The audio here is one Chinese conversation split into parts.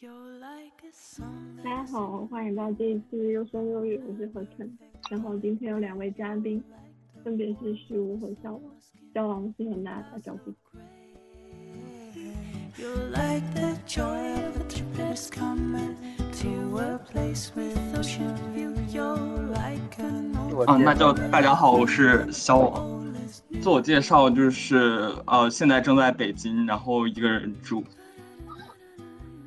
大家好，欢迎到这一次又声又语，我是何晨。然后今天有两位嘉宾，分别是虚无和小王。小王先和大家打招呼。啊，那就大家好，我是小王。自我介绍就是呃，现在正在北京，然后一个人住。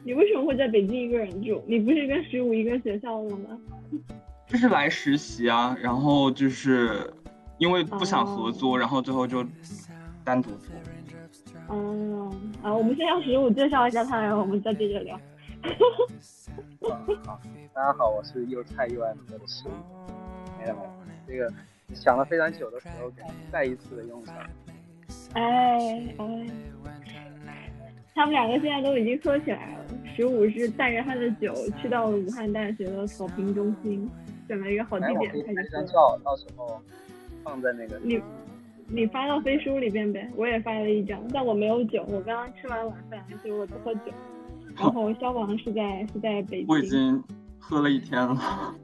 你为什么会在北京一个人住？你不是跟十五一个学校的吗？就 是来实习啊，然后就是因为不想合租，然后最后就单独住。嗯啊，我们先让十五介绍一下他，然后我们再接着聊。好，大家好，我是又菜又爱喝的十五。没有没有，这个想了非常久的时候，再一次的用上。哎哎，他们两个现在都已经喝起来了。十五是带着他的酒去到了武汉大学的草坪中心，选了一个好地点开始喝。照，到时候放在那个。你你发到飞书里边呗，我也发了一张，但我没有酒，我刚刚吃完晚饭，所以我不喝酒。然后消防是在是在北京。我已经喝了一天了。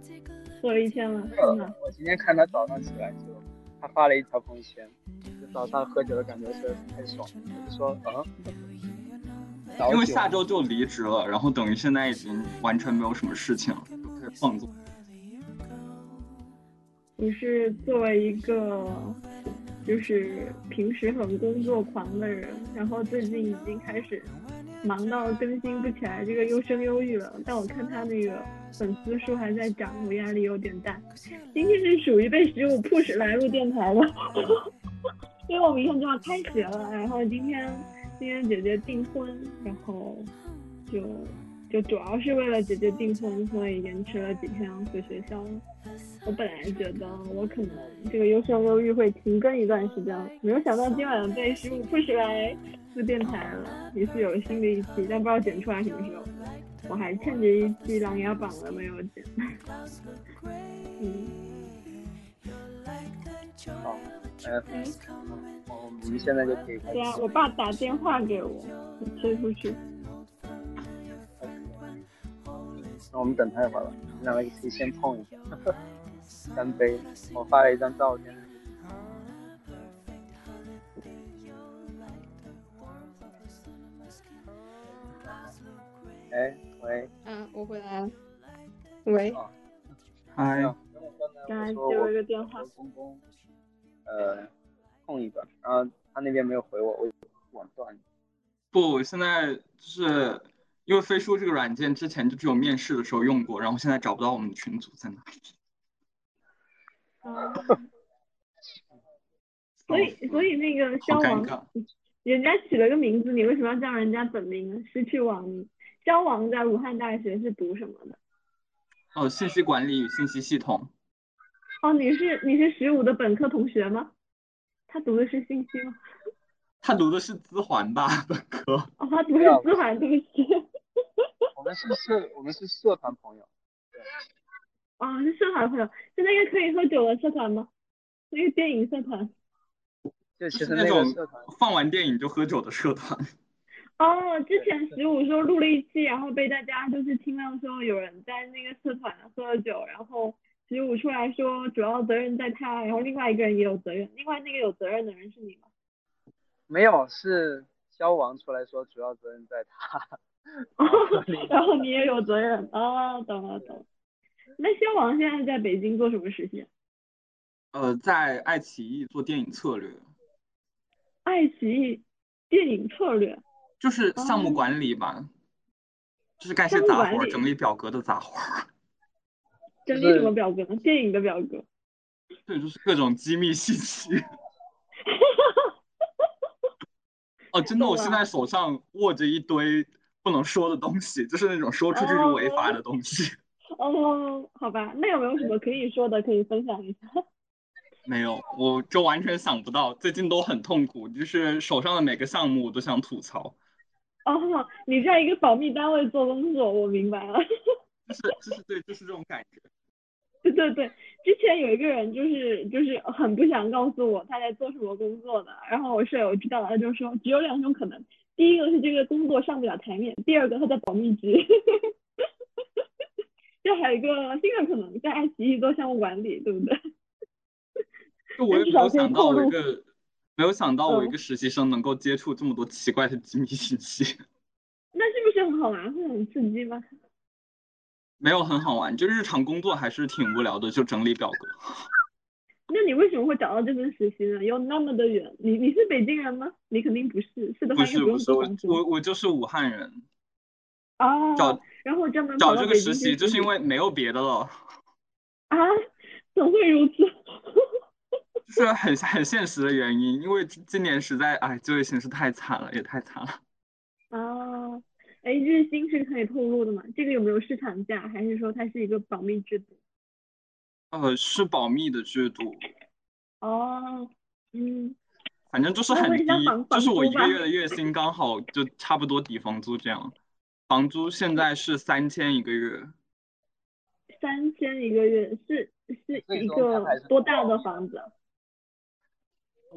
喝了一天了，真的。我今天看他早上起来就，他发了一条朋友圈，就早上喝酒的感觉是太爽，我就说啊。因为下周就离职了，然后等于现在已经完全没有什么事情了，就开始放纵。你是作为一个就是平时很工作狂的人，然后最近已经开始忙到更新不起来这个优生优育了。但我看他那个粉丝数还在涨，我压力有点大。今天是属于被十五 push 来录电台的，因为我明天就要开学了，然后今天。今天姐姐订婚，然后就就主要是为了姐姐订婚，所以延迟了几天回学校。我本来觉得我可能这个优生优育会停更一段时间，没有想到今晚被十五 push 来录电台了，也是有新的一期，但不知道剪出来什么时候。我还欠着一期琅琊榜了没有剪。嗯。好，嗯。我们现在就可以开始。对啊，我爸打电话给我，推出去。那我们等他一会儿吧，我们两个可以先碰一下，干杯！我发了一张照片。哎，喂。嗯，我回来了。喂。嗨。刚才接了一个电话。呃。空一个，然后他那边没有回我，我网断。不，现在就是因为飞书这个软件之前就只有面试的时候用过，然后现在找不到我们的群组在哪。所以，所以那个消亡，人家起了个名字，你为什么要叫人家本名呢？失去网名。消亡在武汉大学是读什么的？哦，信息管理与信息系统。哦，你是你是十五的本科同学吗？他读的是信息吗？他读的是资环吧，本科。哦，他读的是资环，对不起。我们是社，我们是社团朋友。啊，是社团朋友，是那个可以喝酒的社团吗？那个电影社团。就其实那种放完电影就喝酒的社团。哦，之前十五说录了一期，然后被大家就是听到说有人在那个社团喝了酒，然后。十五出来说主要责任在他，然后另外一个人也有责任，另外那个有责任的人是你吗？没有，是消王出来说主要责任在他。然后你也有责任啊，懂了懂了。那消王现在在北京做什么实习？呃，在爱奇艺做电影策略。爱奇艺电影策略？就是项目管理吧，就是干些杂活，整理表格的杂活。整理什么表格呢？电影的表格。对，就是各种机密信息。哦，真的，我现在手上握着一堆不能说的东西，就是那种说出去是违法的东西。哦，好吧，那有没有什么可以说的，可以分享一下？没有，我就完全想不到，最近都很痛苦，就是手上的每个项目我都想吐槽。哦，你在一个保密单位做工作，我明白了。就是，就是对，就是这种感觉。对对对，之前有一个人就是就是很不想告诉我他在做什么工作的，然后我舍友知道了，就说只有两种可能，第一个是这个工作上不了台面，第二个他在保密局，这还有一个新的可能在爱奇艺做项目管理，对不对？就我也没有想到我一个没有想到我一个实习生能够接触这么多奇怪的机密信息。那是不是很好玩，会很刺激吗？没有很好玩，就日常工作还是挺无聊的，就整理表格。那你为什么会找到这份实习呢？又那么的远？你你是北京人吗？你肯定不是，是的话不是不是我我我就是武汉人。哦。找然后专门找这个实习，就是因为没有别的了。啊？怎会如此？是很很现实的原因，因为今年实在哎，就业形势太惨了，也太惨了。哦，哎，日薪是可以透露的吗？这个有没有市场价？还是说它是一个保密制度？呃，是保密的制度。哦，嗯。反正就是很低，就是我一个月的月薪刚好就差不多抵房租这样。房租现在是三千一个月。三千一个月是是一个多大的房子？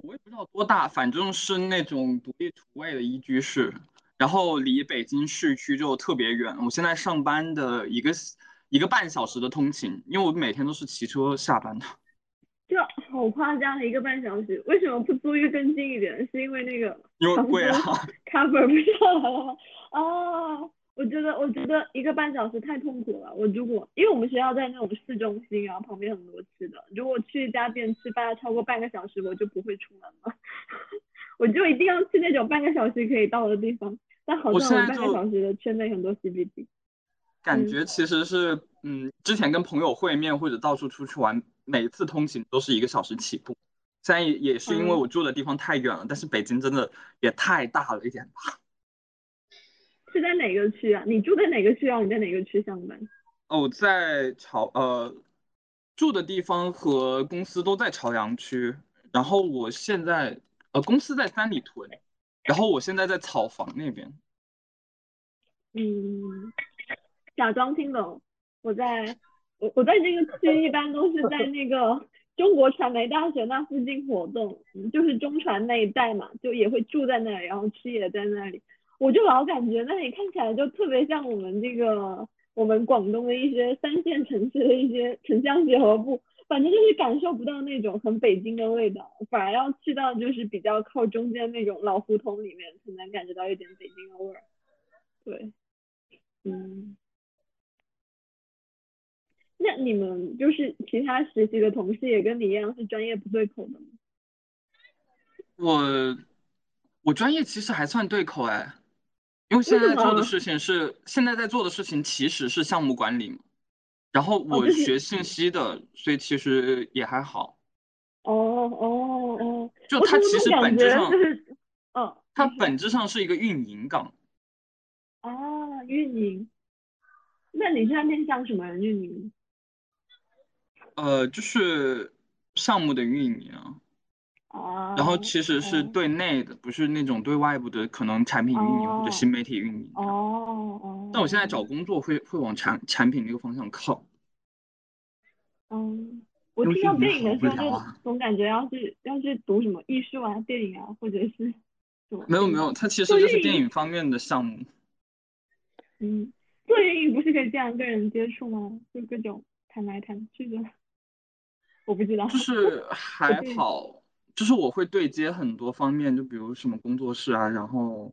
我也不知道多大，反正是那种独立厨卫的一居室，然后离北京市区就特别远。我现在上班的一个一个半小时的通勤，因为我每天都是骑车下班的。就好夸张的一个半小时，为什么不租一个更近一点？是因为那个因为贵啊，cover 不上来了吗？哦。我觉得，我觉得一个半小时太痛苦了。我如果，因为我们学校在那种市中心，然后旁边很多吃的，如果去一家店吃饭超过半个小时，我就不会出门了。我就一定要去那种半个小时可以到的地方。但好像我半个小时的圈内很多 CBD。感觉其实是，嗯，之前跟朋友会面或者到处出去玩，每次通勤都是一个小时起步。虽然也也是因为我住的地方太远了，但是北京真的也太大了一点吧。是在哪个区啊？你住在哪个区啊？你在哪个区上班？哦，在朝呃住的地方和公司都在朝阳区，然后我现在呃公司在三里屯，然后我现在在草房那边。嗯，假装听懂。我在我我在这个区一般都是在那个中国传媒大学那附近活动，就是中传那一带嘛，就也会住在那里，然后区也在那里。我就老感觉那里看起来就特别像我们这个我们广东的一些三线城市的一些城乡结合部，反正就是感受不到那种很北京的味道，反而要去到就是比较靠中间那种老胡同里面才能感觉到一点北京的味儿。对，嗯，那你们就是其他实习的同事也跟你一样是专业不对口的吗？我我专业其实还算对口哎。因为现在做的事情是现在在做的事情其实是项目管理嘛，然后我学信息的，所以其实也还好。哦哦哦，就它其实本质上，嗯，它本质上是一个运营岗。啊，运营？那你现在面向什么人运营？呃，就是项目的运营啊。然后其实是对内的，不是那种对外部的，可能产品运营或者新媒体运营。哦哦。但我现在找工作会会往产产品那个方向靠。嗯，我听到电影的时候就总感觉要是要是读什么艺术啊、电影啊，或者是什么。没有没有，它其实就是电影方面的项目。嗯，做运营不是可以这样跟人接触吗？就各种谈来谈去的。我不知道。就是 还好。就是我会对接很多方面，就比如什么工作室啊，然后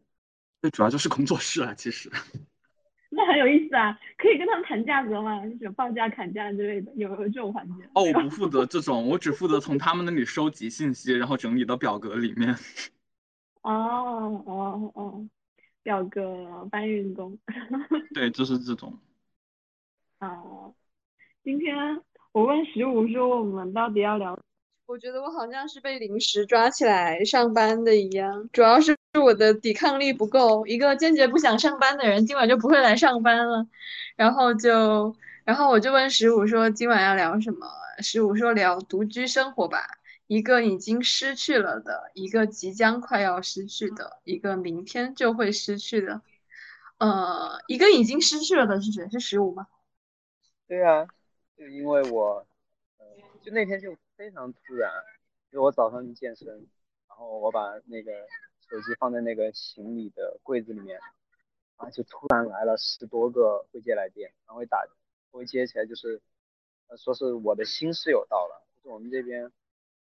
最主要就是工作室啊，其实。那很有意思啊，可以跟他们谈价格吗？就是报价、砍价之类的，有有这种环节？哦，我不负责这种，我只负责从他们那里收集信息，然后整理到表格里面。哦哦哦，表格搬运工。对，就是这种。哦，今天我问十五说，我们到底要聊？我觉得我好像是被临时抓起来上班的一样，主要是我的抵抗力不够。一个坚决不想上班的人，今晚就不会来上班了。然后就，然后我就问十五说，今晚要聊什么？十五说聊独居生活吧，一个已经失去了的，一个即将快要失去的，一个明天就会失去的。呃，一个已经失去了的是谁？是十五吗？对啊，就因为我，就那天就。非常突然，因为我早上去健身，然后我把那个手机放在那个行李的柜子里面，然后就突然来了十多个未接来电，然后一打，我一接起来就是，呃，说是我的新室友到了，就是我们这边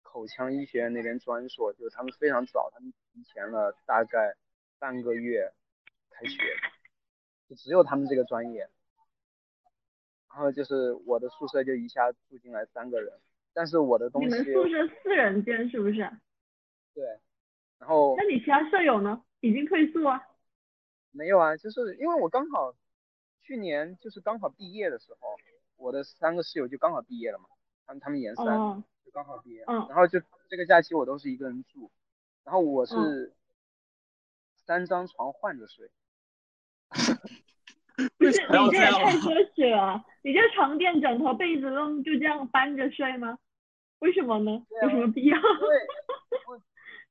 口腔医学院那边专硕，就是他们非常早，他们提前了大概半个月开学，就只有他们这个专业，然后就是我的宿舍就一下住进来三个人，但是我的东西你们宿舍四人间是不是？对，然后那你其他舍友呢？已经退宿啊？没有啊，就是因为我刚好去年就是刚好毕业的时候，我的三个室友就刚好毕业了嘛，他们他们研三、哦，就刚好毕业，嗯然后就这个假期我都是一个人住，然后我嗯是三张床换着睡，不 是，你这也太 奢侈了。你这床垫、枕头、被子都就这样搬着睡吗？为什么呢？有什么必要？对 我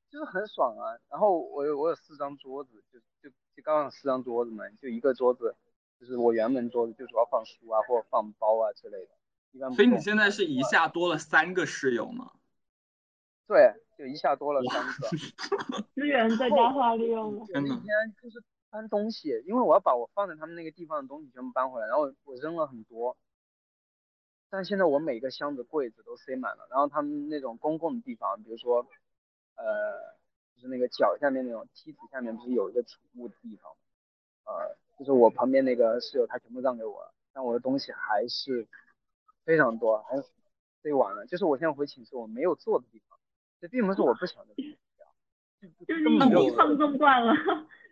就是很爽啊。然后我有我有四张桌子，就就就刚好四张桌子嘛，就一个桌子，就是我原本桌子就主要放书啊或者放包啊之类的，一般所以你现在是一下多了三个室友吗？对，就一下多了三个。资源最大化利用了。有一天就是搬东西，因为我要把我放在他们那个地方的东西全部搬回来，然后我扔了很多，但现在我每个箱子柜子都塞满了，然后他们那种公共的地方，比如说，呃，就是那个脚下面那种梯子下面不是有一个储物的地方，呃，就是我旁边那个室友他全部让给我了，但我的东西还是非常多，还塞完了，就是我现在回寝室我没有坐的地方，这并不是我不想的地方，就就是你已经放纵惯了，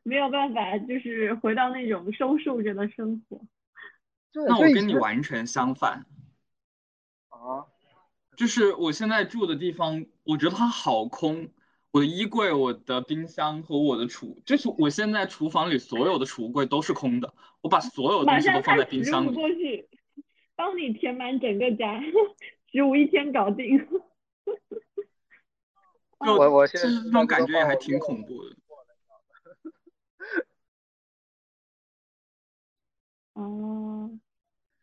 没有办法，就是回到那种收束着的生活。对那我跟你完全相反，啊。就是我现在住的地方，我觉得它好空。我的衣柜、我的冰箱和我的储，就是我现在厨房里所有的储物柜都是空的，我把所有东西都放在冰箱里。过去，帮你填满整个家，十五一天搞定。就我我现在就是这种感觉也还挺恐怖的。哦，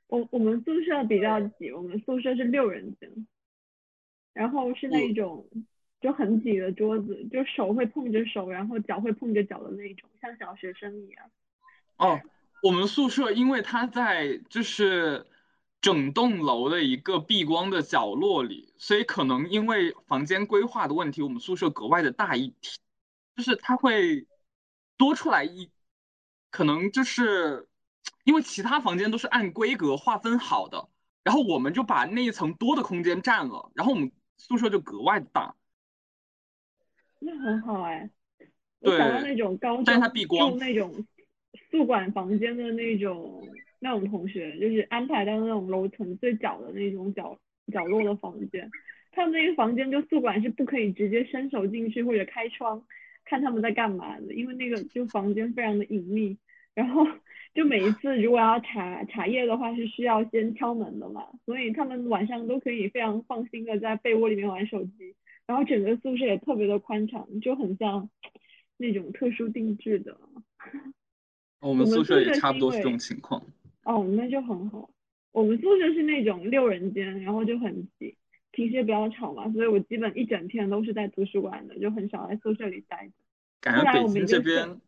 我我们宿舍比较挤，我们宿舍是六人间，然后是那种就很挤的桌子，就手会碰着手，然后脚会碰着脚的那种，像小学生一样。哦，我们宿舍因为它在就是整栋楼的一个避光的角落里，所以可能因为房间规划的问题，我们宿舍格外的大一体，就是它会多出来一，可能就是因为其他房间都是按规格划分好的，然后我们就把那一层多的空间占了，然后我们宿舍就格外的大。那很好哎，我想到对那种高但是它中避光住那种宿管房间的那种那种同学，就是安排到那种楼层最角的那种角角落的房间，他们那个房间就宿管是不可以直接伸手进去或者开窗看他们在干嘛的，因为那个就房间非常的隐秘，然后就每一次如果要查查夜的话是需要先敲门的嘛，所以他们晚上都可以非常放心的在被窝里面玩手机。然后整个宿舍也特别的宽敞，就很像那种特殊定制的。我们宿舍也差不多是这种情况。哦，那就很好。我们宿舍是那种六人间，然后就很挤，平时也比较吵嘛，所以我基本一整天都是在图书馆的，就很少在宿舍里待着。感觉来我们北京这边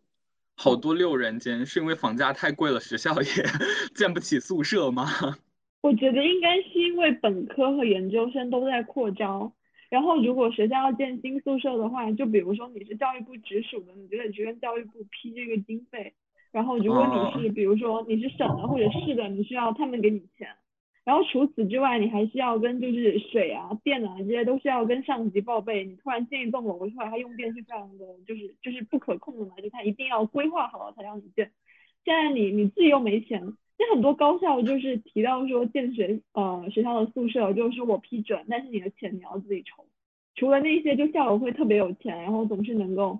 好多六人间，是因为房价太贵了，学校也 建不起宿舍吗？我觉得应该是因为本科和研究生都在扩招，然后如果学校要建新宿舍的话，就比如说你是教育部直属的，你就得去跟教育部批这个经费。然后如果哦你是比如说你是省的或者市的，你需要他们给你钱。然后除此之外，你还是要跟就是水啊、电啊这些都是要跟上级报备。你突然建一栋楼出来，它用电是非常的，就是就是不可控的嘛，就它一定要规划好了才让你建。现在你你自己又没钱，那很多高校就是提到说建学呃学校的宿舍，就是我批准，但是你的钱你要自己筹。除了那些就校友会特别有钱，然后总是能够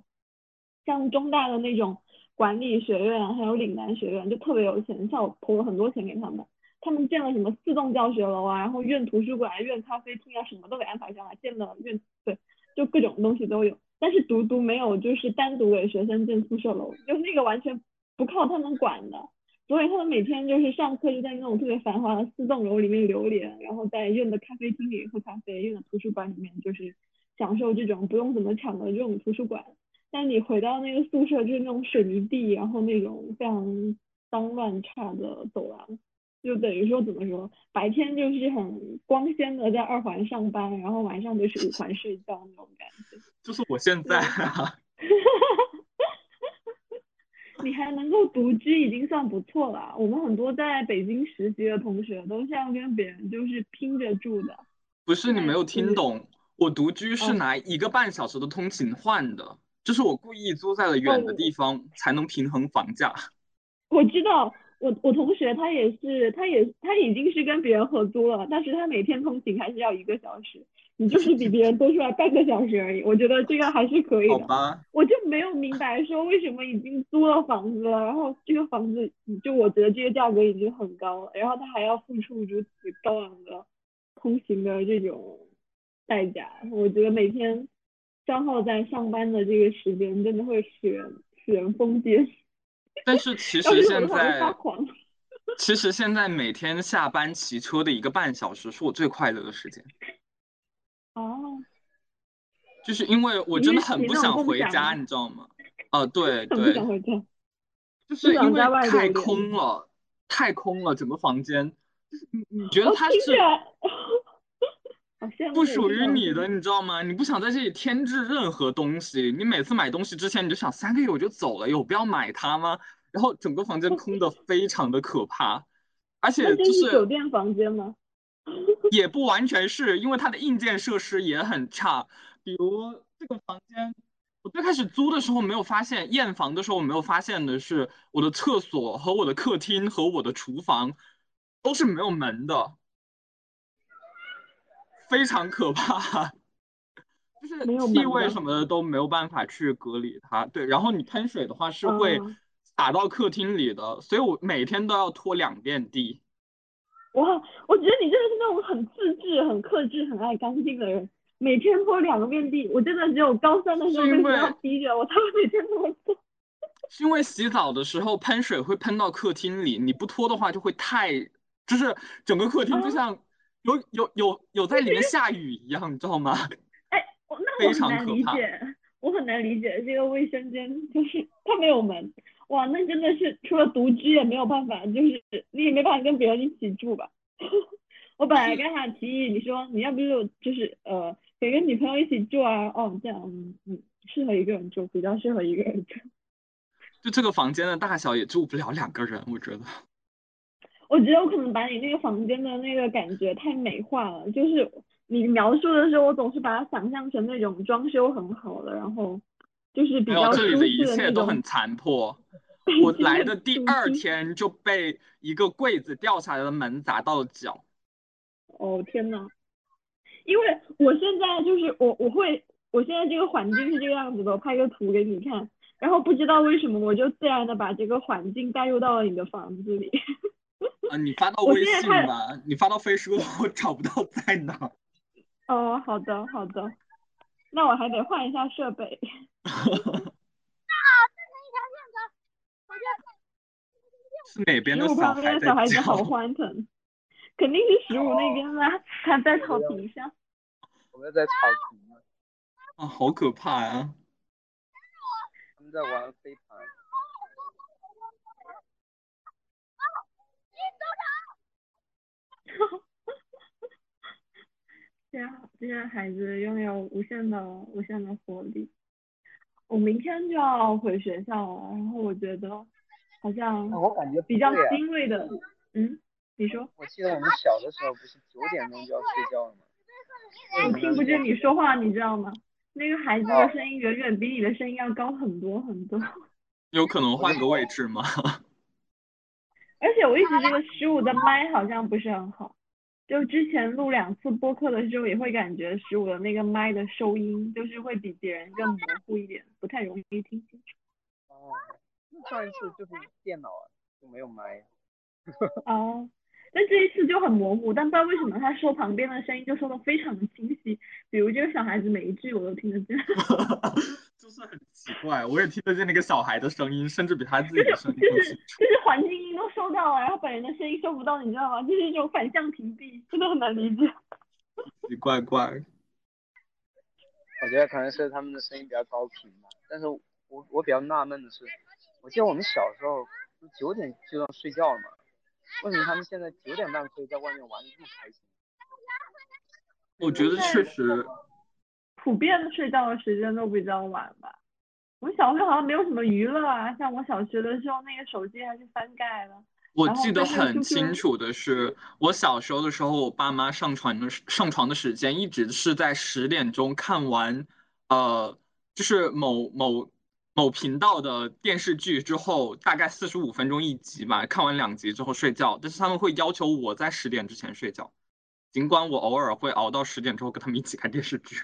像中大的那种管理学院，还有岭南学院就特别有钱，像我投了很多钱给他们。他们建了什么四栋教学楼啊，然后院图书馆、院咖啡厅啊，什么都给安排上了，建了院对，就各种东西都有。但是独独没有就是单独给学生建宿舍楼，就那个完全不靠他们管的。所以他们每天就是上课就在那种特别繁华的四栋楼里面流连，然后在院的咖啡厅里喝咖啡，院的图书馆里面就是享受这种不用怎么抢的这种图书馆。但你回到那个宿舍，就是那种水泥地，然后那种非常脏乱差的走廊，就等于说怎么说，白天就是很光鲜的在二环上班，然后晚上就是五环睡觉那种感觉。就是我现在啊，你还能够独居已经算不错了。我们很多在北京实习的同学都是要跟别人就是拼着住的。不是你没有听懂，我独居是哦拿一个半小时的通勤换的，就是我故意租在了远的地方，才能平衡房价。我知道，我我同学他也是，他也他已经是跟别人合租了，但是他每天通勤还是要一个小时，你就是比别人多出来半个小时而已。我觉得这个还是可以的。我就没有明白说为什么已经租了房子了，然后这个房子就我觉得这个价格已经很高了，然后他还要付出如此高昂的通行的这种代价，我觉得每天消耗在上班的这个时间真的会使人使人疯癫。但是其 实现在，其实现在每天下班骑车的一个半小时是我最快乐的时间，哦，就是因为我真的很不想回家，你知道吗？啊，对 对，想回家。就是因为太空了，太空了，整个房间，你你觉得它是不属于你的，你知道吗？你不想在这里添置任何东西，你每次买东西之前你就想三个月我就走了，有必要买它吗？然后整个房间空的 非常的可怕，而且就是酒店房间吗？也不完全是因为它的硬件设施也很差，比如这个房间，我最开始租的时候没有发现，验房的时候我没有发现的是，我的厕所和我的客厅和我的厨房都是没有门的，非常可怕，就是气味什么的都没有办法去隔离它。对，然后你喷水的话是会哦洒到客厅里的，所以我每天都要拖两遍地。哇，我觉得你真的是那种很自制、很克制、很爱干净的人。每天拖两个遍地，我真的只有高三的时候是因为被学逼着我，他妈每天这么做。是因为洗澡的时候喷水会喷到客厅里，你不拖的话就会太，就是整个客厅就哦像有有有有在里面下雨一样，你知道吗？哎，我那非我很难常可怕理解，我很难理解这个卫生间，就是它没有门。哇，那真的是除了独居也没有办法，就是你也没办法跟别人一起住吧。我本来跟他提议，你说你要不就就是呃，可以跟女朋友一起住啊？哦，这样嗯嗯，适合一个人住，比较适合一个人住。就这个房间的大小也住不了两个人，我觉得。我觉得我可能把你那个房间的那个感觉太美化了，就是你描述的时候，我总是把它想象成那种装修很好的，然后就是比较舒这里的一切都很残破。我来的第二天就被一个柜子掉下来的门砸到了脚。哦天呐，因为我现在就是我我会，我现在这个环境是这个样子的，我拍个图给你看，然后不知道为什么我就自然的把这个环境带入到了你的房子里。啊，你发到微信吧，你发到飞书我找不到在哪。哦，好的好的，那我还得换一下设备。是哪边十五的小旁边的孩小孩子好？欢腾，肯定是十五那边的，他在草坪上。我们在草坪呢，啊，好可怕呀！他们在玩飞盘。这样这些孩子拥有无限的无限的活力。我明天就要回学校了，然后我觉得好像我感觉比较欣慰的，嗯，你说，我记得我们小的时候不是九点钟就要睡觉了吗？我听不见你说话，你知道吗？那个孩子的哦声音远远比你的声音要高很多很多。有可能换个位置吗？而且我一直觉得十五的麦好像不是很好，就之前录两次播客的时候，也会感觉十五的那个麦的收音就是会比别人更模糊一点，不太容易听清楚。哦，那上一次就是电脑啊，就没有麦。哦，但这一次就很模糊，但不知道为什么他说旁边的声音就说的非常的清晰，比如这个小孩子每一句我都听得见，就是很奇怪，我也听得见那个小孩的声音，甚至比他自己的声音就是更清楚。就是环境音都收到了，然后本人的声音收不到，你知道吗？就是一种反向屏蔽，真的很难理解。奇怪怪，我觉得可能是他们的声音比较高频吧，但是我我比较纳闷的是，我记得我们小时候九点就要睡觉了嘛，为什么他们现在九点半可以在外面玩的这么开心？我觉得确实，普遍的睡觉的时间都比较晚吧。我小时候好像没有什么娱乐啊，像我小学的时候，那个手机还是翻盖的。我记得很清楚的是，我小时候的时候，我爸妈上床的上床的时间一直是在十点钟看完，呃，就是某某某频道的电视剧之后，大概四十五分钟一集吧，看完两集之后睡觉。但是他们会要求我在十点之前睡觉，尽管我偶尔会熬到十点之后跟他们一起看电视剧，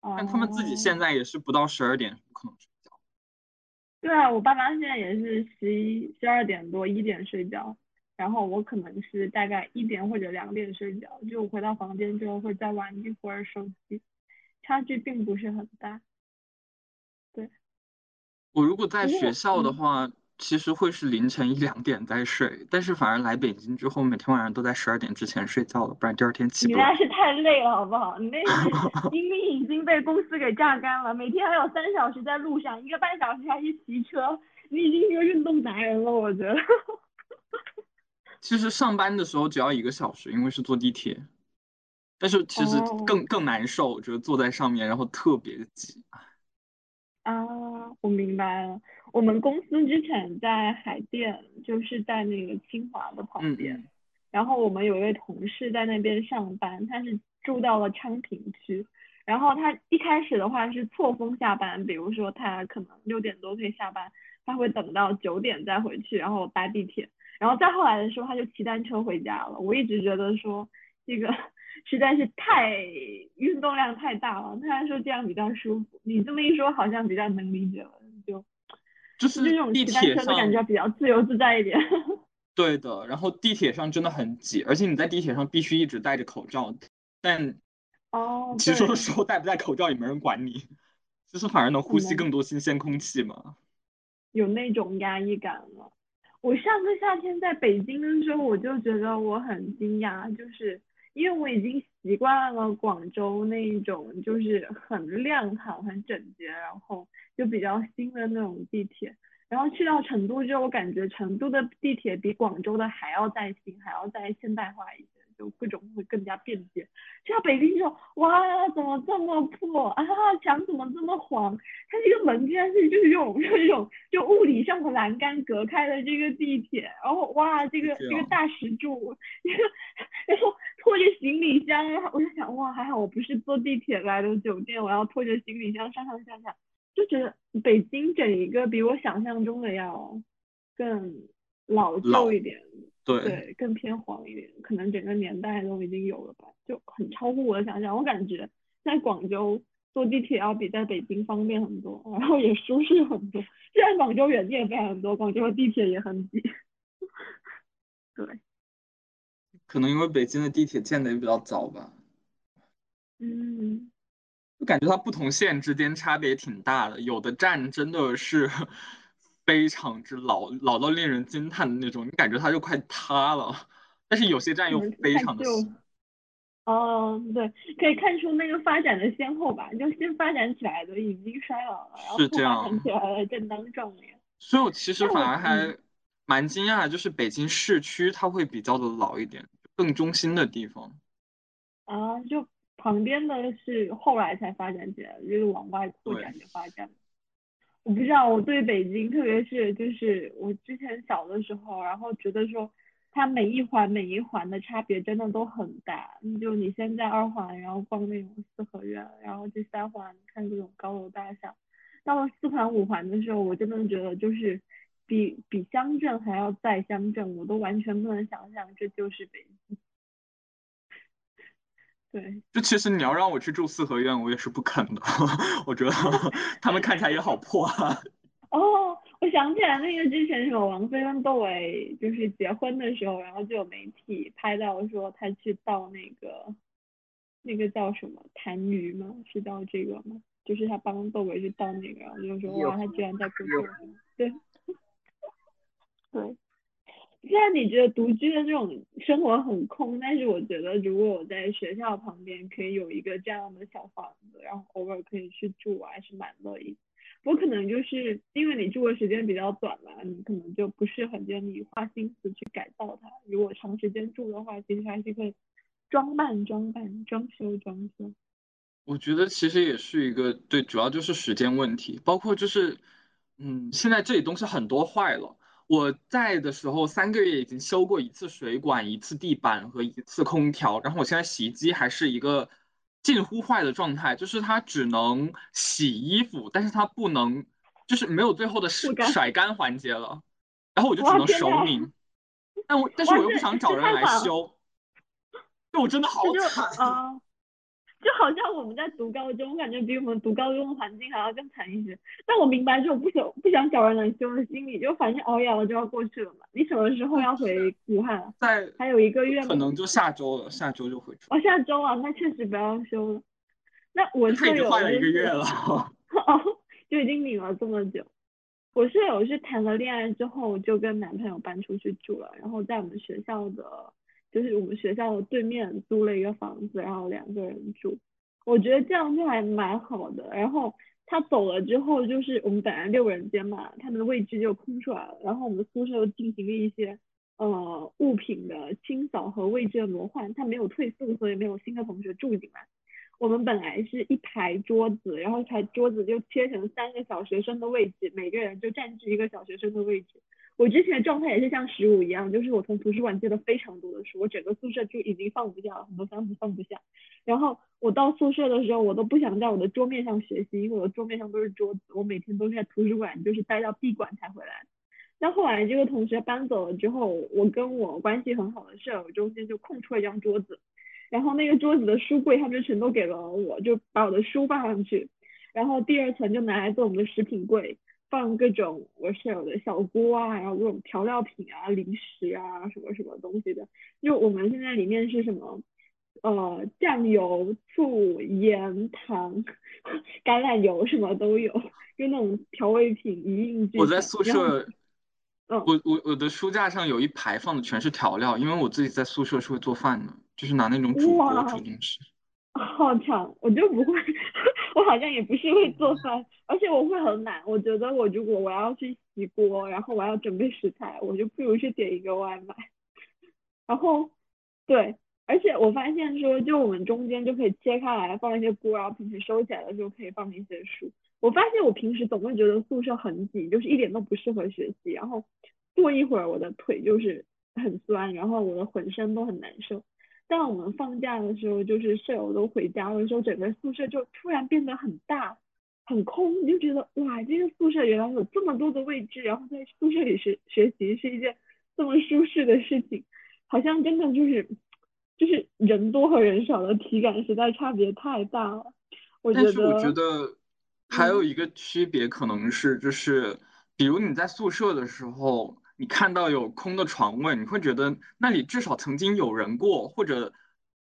但他们自己现在也是不到十二点不可能睡觉。对啊，我爸妈现在也是十一、十二点多一点睡觉，然后我可能是大概一点或者两点睡觉，就回到房间之后会再玩一会儿手机，差距并不是很大。对，我如果在学校的话。其实会是凌晨一两点在睡，但是反而来北京之后，每天晚上都在十二点之前睡觉了，不然第二天起不来。你那是太累了，好不好？你那是 精力已经被公司给榨干了，每天还有三小时在路上，一个半小时还是骑车，你已经是个运动达人了，我觉得。其实上班的时候只要一个小时，因为是坐地铁，但是其实更更难受，我觉得坐在上面，然后特别挤。啊，我明白了。我们公司之前在海淀，就是在那个清华的旁边。然后我们有一位同事在那边上班，他是住到了昌平区。然后他一开始的话是错峰下班，比如说他可能六点多可以下班，他会等到九点再回去，然后搭地铁。然后再后来的时候，他就骑单车回家了。我一直觉得说这个。实在是太运动量太大了，他说这样比较舒服。你这么一说，好像比较能理解了，就就是这种地铁上的感觉比较自由自在一点。对的，然后地铁上真的很挤，而且你在地铁上必须一直戴着口罩，但哦，其实说的时候戴不戴口罩也没人管你，就是反而能呼吸更多新鲜空气嘛。有那种压抑感了。我上个夏天在北京的时候，我就觉得我很惊讶，就是。因为我已经习惯了广州那一种就是很亮堂、很整洁，然后就比较新的那种地铁。然后去到成都之后，我感觉成都的地铁比广州的还要再新，还要再现代化一些。就各种会更加便捷，去到北京之后，哇，怎么这么破啊？墙怎么这么黄？它这个门居然是就是用这种就物理上的栏杆隔开的这个地铁，然后哇，这个这个大石柱，然后拖着行李箱，我就想哇，还好我不是坐地铁来的酒店，我要拖着行李箱上上下下，就觉得北京整一个比我想象中的要更老旧一点。对，更偏黄一点，可能整个年代都已经有了吧，就很超乎我的想象。我感觉在广州坐地铁要比在北京方便很多，然后也舒适很多。虽然广州人也非常多，广州的地铁也很挤。对，可能因为北京的地铁建的也比较早吧。嗯，我感觉它不同线之间差别挺大的，有的站真的是。非常之老，老到令人惊叹的那种，你感觉它就快塌了。但是有些站又非常的新。哦，对，可以看出那个发展的先后吧，就先发展起来的已经衰老了，然后发展起来的正当壮年。所以我其实反而还蛮惊讶，就是北京市区它会比较的老一点，更中心的地方。啊，就旁边的是后来才发展起来，就是往外扩展的发展。我不知道，我对北京，特别是就是我之前小的时候，然后觉得说它每一环每一环的差别真的都很大。就你先在二环，然后逛那种四合院，然后第三环看这种高楼大厦，到了四环五环的时候，我真的觉得就是比比乡镇还要再乡镇，我都完全不能想象这就是北京。对，就其实你要让我去住四合院，我也是不肯的。我觉得他们看起来也好破啊。哦，我想起来那个之前有王菲跟窦唯就是结婚的时候，然后就有媒体拍到说他去到那个那个叫什么痰盂吗？是叫这个吗？就是他帮窦唯去倒那个，然后就说哇，他居然在工作。对，对。虽然你觉得独居的这种生活很空，但是我觉得如果我在学校旁边可以有一个这样的小房子，然后偶尔可以去住，我还是蛮乐意。我可能就是因为你住的时间比较短嘛，你可能就不是很愿意花心思去改造它。如果长时间住的话，其实还是可以装扮装扮、装修装修。我觉得其实也是一个对，主要就是时间问题，包括就是，嗯，现在这里东西很多坏了。我在的时候三个月已经修过一次水管、一次地板和一次空调，然后我现在洗衣机还是一个近乎坏的状态，就是它只能洗衣服，但是它不能，就是没有最后的甩甩干环节了，然后我就只能手拧，但我 但是我又不想找人来修，就我真的好惨。就好像我们在读高中，我感觉比我们读高中的环境还要更惨一些。但我明白这种不想不想找人来修的心理，就反正熬夜了就要过去了嘛。你什么时候要回武汉？在还有一个月，可能就下周了，下周就回去。哦，下周啊，那确实不要修了。那我舍友换了一个月了，哦，就已经领了这么久。我舍友是谈了恋爱之后就跟男朋友搬出去住了，然后在我们学校的。就是我们学校对面租了一个房子，然后两个人住，我觉得这样就还蛮好的。然后他走了之后，就是我们本来六人间嘛，他们的位置就空出来了。然后我们宿舍又进行了一些呃物品的清扫和位置的挪换，他没有退宿，所以没有新的同学住进来。我们本来是一排桌子，然后一排桌子就切成三个小学生的位置，每个人就占据一个小学生的位置。我之前的状态也是像十五一样，就是我从图书馆借了非常多的书，我整个宿舍就已经放不下了，很多箱子放不下。然后我到宿舍的时候，我都不想在我的桌面上学习，因为我的桌面上都是桌子，我每天都是在图书馆，就是待到闭馆才回来。那后来这个同学搬走了之后，我跟我关系很好的舍友中间就空出了一张桌子，然后那个桌子的书柜他们就全都给了我，就把我的书放上去，然后第二层就拿来做我们的食品柜。放各种我舍友的小锅啊，然后各种调料品啊、零食啊，什么什么东西的。就我们现在里面是什么，呃，酱油、醋、盐、糖、橄榄油什么都有，就那种调味品一应俱全。我在宿舍，嗯，我我我的书架上有一排放的全是调料，因为我自己在宿舍是会做饭的，就是拿那种煮锅煮东西。好强，我就不会，我好像也不是会做饭，而且我会很懒。我觉得我如果我要去洗锅，然后我要准备食材，我就不如去点一个外卖。然后，对，而且我发现说，就我们中间就可以切开来放一些锅，然后平时收起来的时候可以放一些书。我发现我平时总会觉得宿舍很挤，就是一点都不适合学习，然后坐一会儿我的腿就是很酸，然后我的浑身都很难受。当我们放假的时候，就是舍友都回家的时候，整个宿舍就突然变得很大、很空，你就觉得哇，这个宿舍原来有这么多的位置，然后在宿舍里学学习是一件这么舒适的事情，好像真的就是就是人多和人少的体感实在差别太大了。我觉得，但是我觉得还有一个区别可能是，就是比如你在宿舍的时候。你看到有空的床位，你会觉得那里至少曾经有人过，或者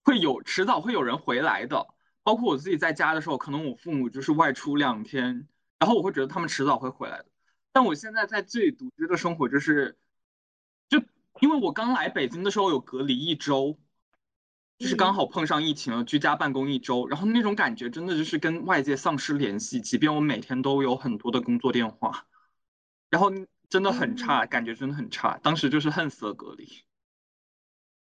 会有迟早会有人回来的。包括我自己在家的时候，可能我父母就是外出两天，然后我会觉得他们迟早会回来的。但我现在在这里独居的生活，就是就因为我刚来北京的时候有隔离一周，就是刚好碰上疫情了，居家办公一周，然后那种感觉真的就是跟外界丧失联系，即便我每天都有很多的工作电话，然后。真的很差，感觉真的很差。当时就是恨死了隔离。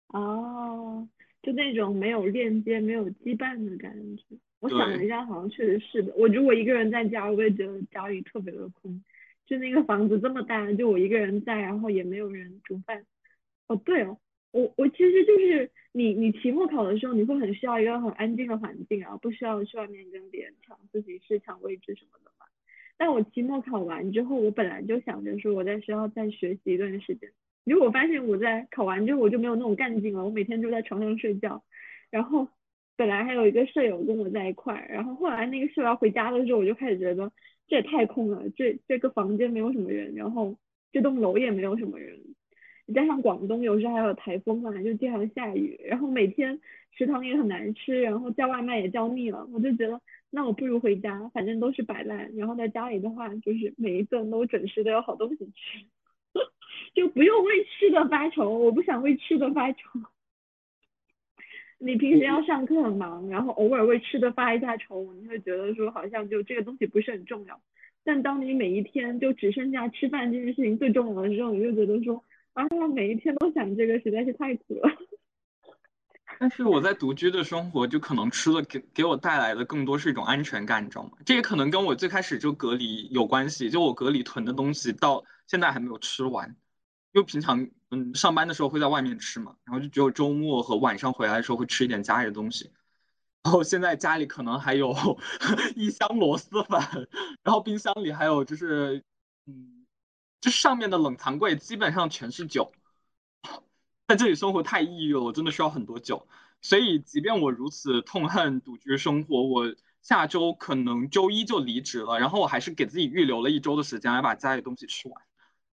哦，就那种没有链接、没有羁绊的感觉。我想了一下，好像确实是的。我如果一个人在家，我也觉得家里特别的空。就那个房子这么大，就我一个人在，然后也没有人煮饭。哦，对哦，我我其实就是你你期末考的时候，你会很需要一个很安静的环境啊，不需要去外面跟别人抢自习室、抢位置什么的。但我期末考完之后，我本来就想着说我在学校再学习一段时间。结果我发现我在考完之后我就没有那种干劲了，我每天就在床上睡觉。然后本来还有一个舍友跟我在一块，然后后来那个舍友要回家的时候，我就开始觉得这也太空了，这这个房间没有什么人，然后这栋楼也没有什么人，加上广东有时候还有台风嘛，就经常下雨，然后每天食堂也很难吃，然后叫外卖也叫腻了，我就觉得。那我不如回家，反正都是摆烂。然后在家里的话，就是每一顿都准时的有好东西吃，就不用为吃的发愁。我不想为吃的发愁。你平时要上课很忙，然后偶尔为吃的发一下愁，你会觉得说好像就这个东西不是很重要。但当你每一天就只剩下吃饭这件事情最重要的时候，你就觉得说啊，每一天都想这个实在是太苦了。但是我在独居的生活，就可能吃了给给我带来的更多是一种安全感，你知道吗？这也可能跟我最开始就隔离有关系。就我隔离囤的东西到现在还没有吃完，因为平常嗯上班的时候会在外面吃嘛，然后就只有周末和晚上回来的时候会吃一点家里的东西。然后现在家里可能还有 一箱螺蛳粉，然后冰箱里还有就是嗯，这上面的冷藏柜基本上全是酒。在这里生活太抑郁了，我真的需要很多酒。所以，即便我如此痛恨独居生活，我下周可能周一就离职了。然后，我还是给自己预留了一周的时间来把家里东西吃完，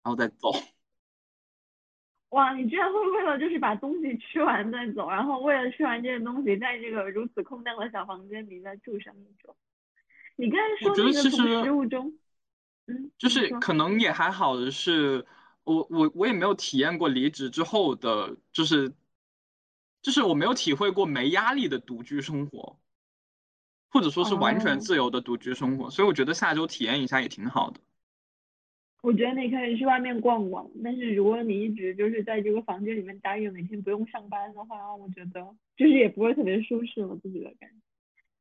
然后再走。哇，你居然会为了就是把东西吃完再走，然后为了吃完这些东西，在这个如此空荡的小房间里再住上一周？你刚才说那个从食物中，嗯，就是可能也还好的是。我我我也没有体验过离职之后的，就是，就是我没有体会过没压力的独居生活，或者说是完全自由的独居生活，所以我觉得下周体验一下也挺好的。我觉得你可以去外面逛逛，但是如果你一直就是在这个房间里面待着，每天不用上班的话，我觉得就是也不会特别舒适，我自己的感觉。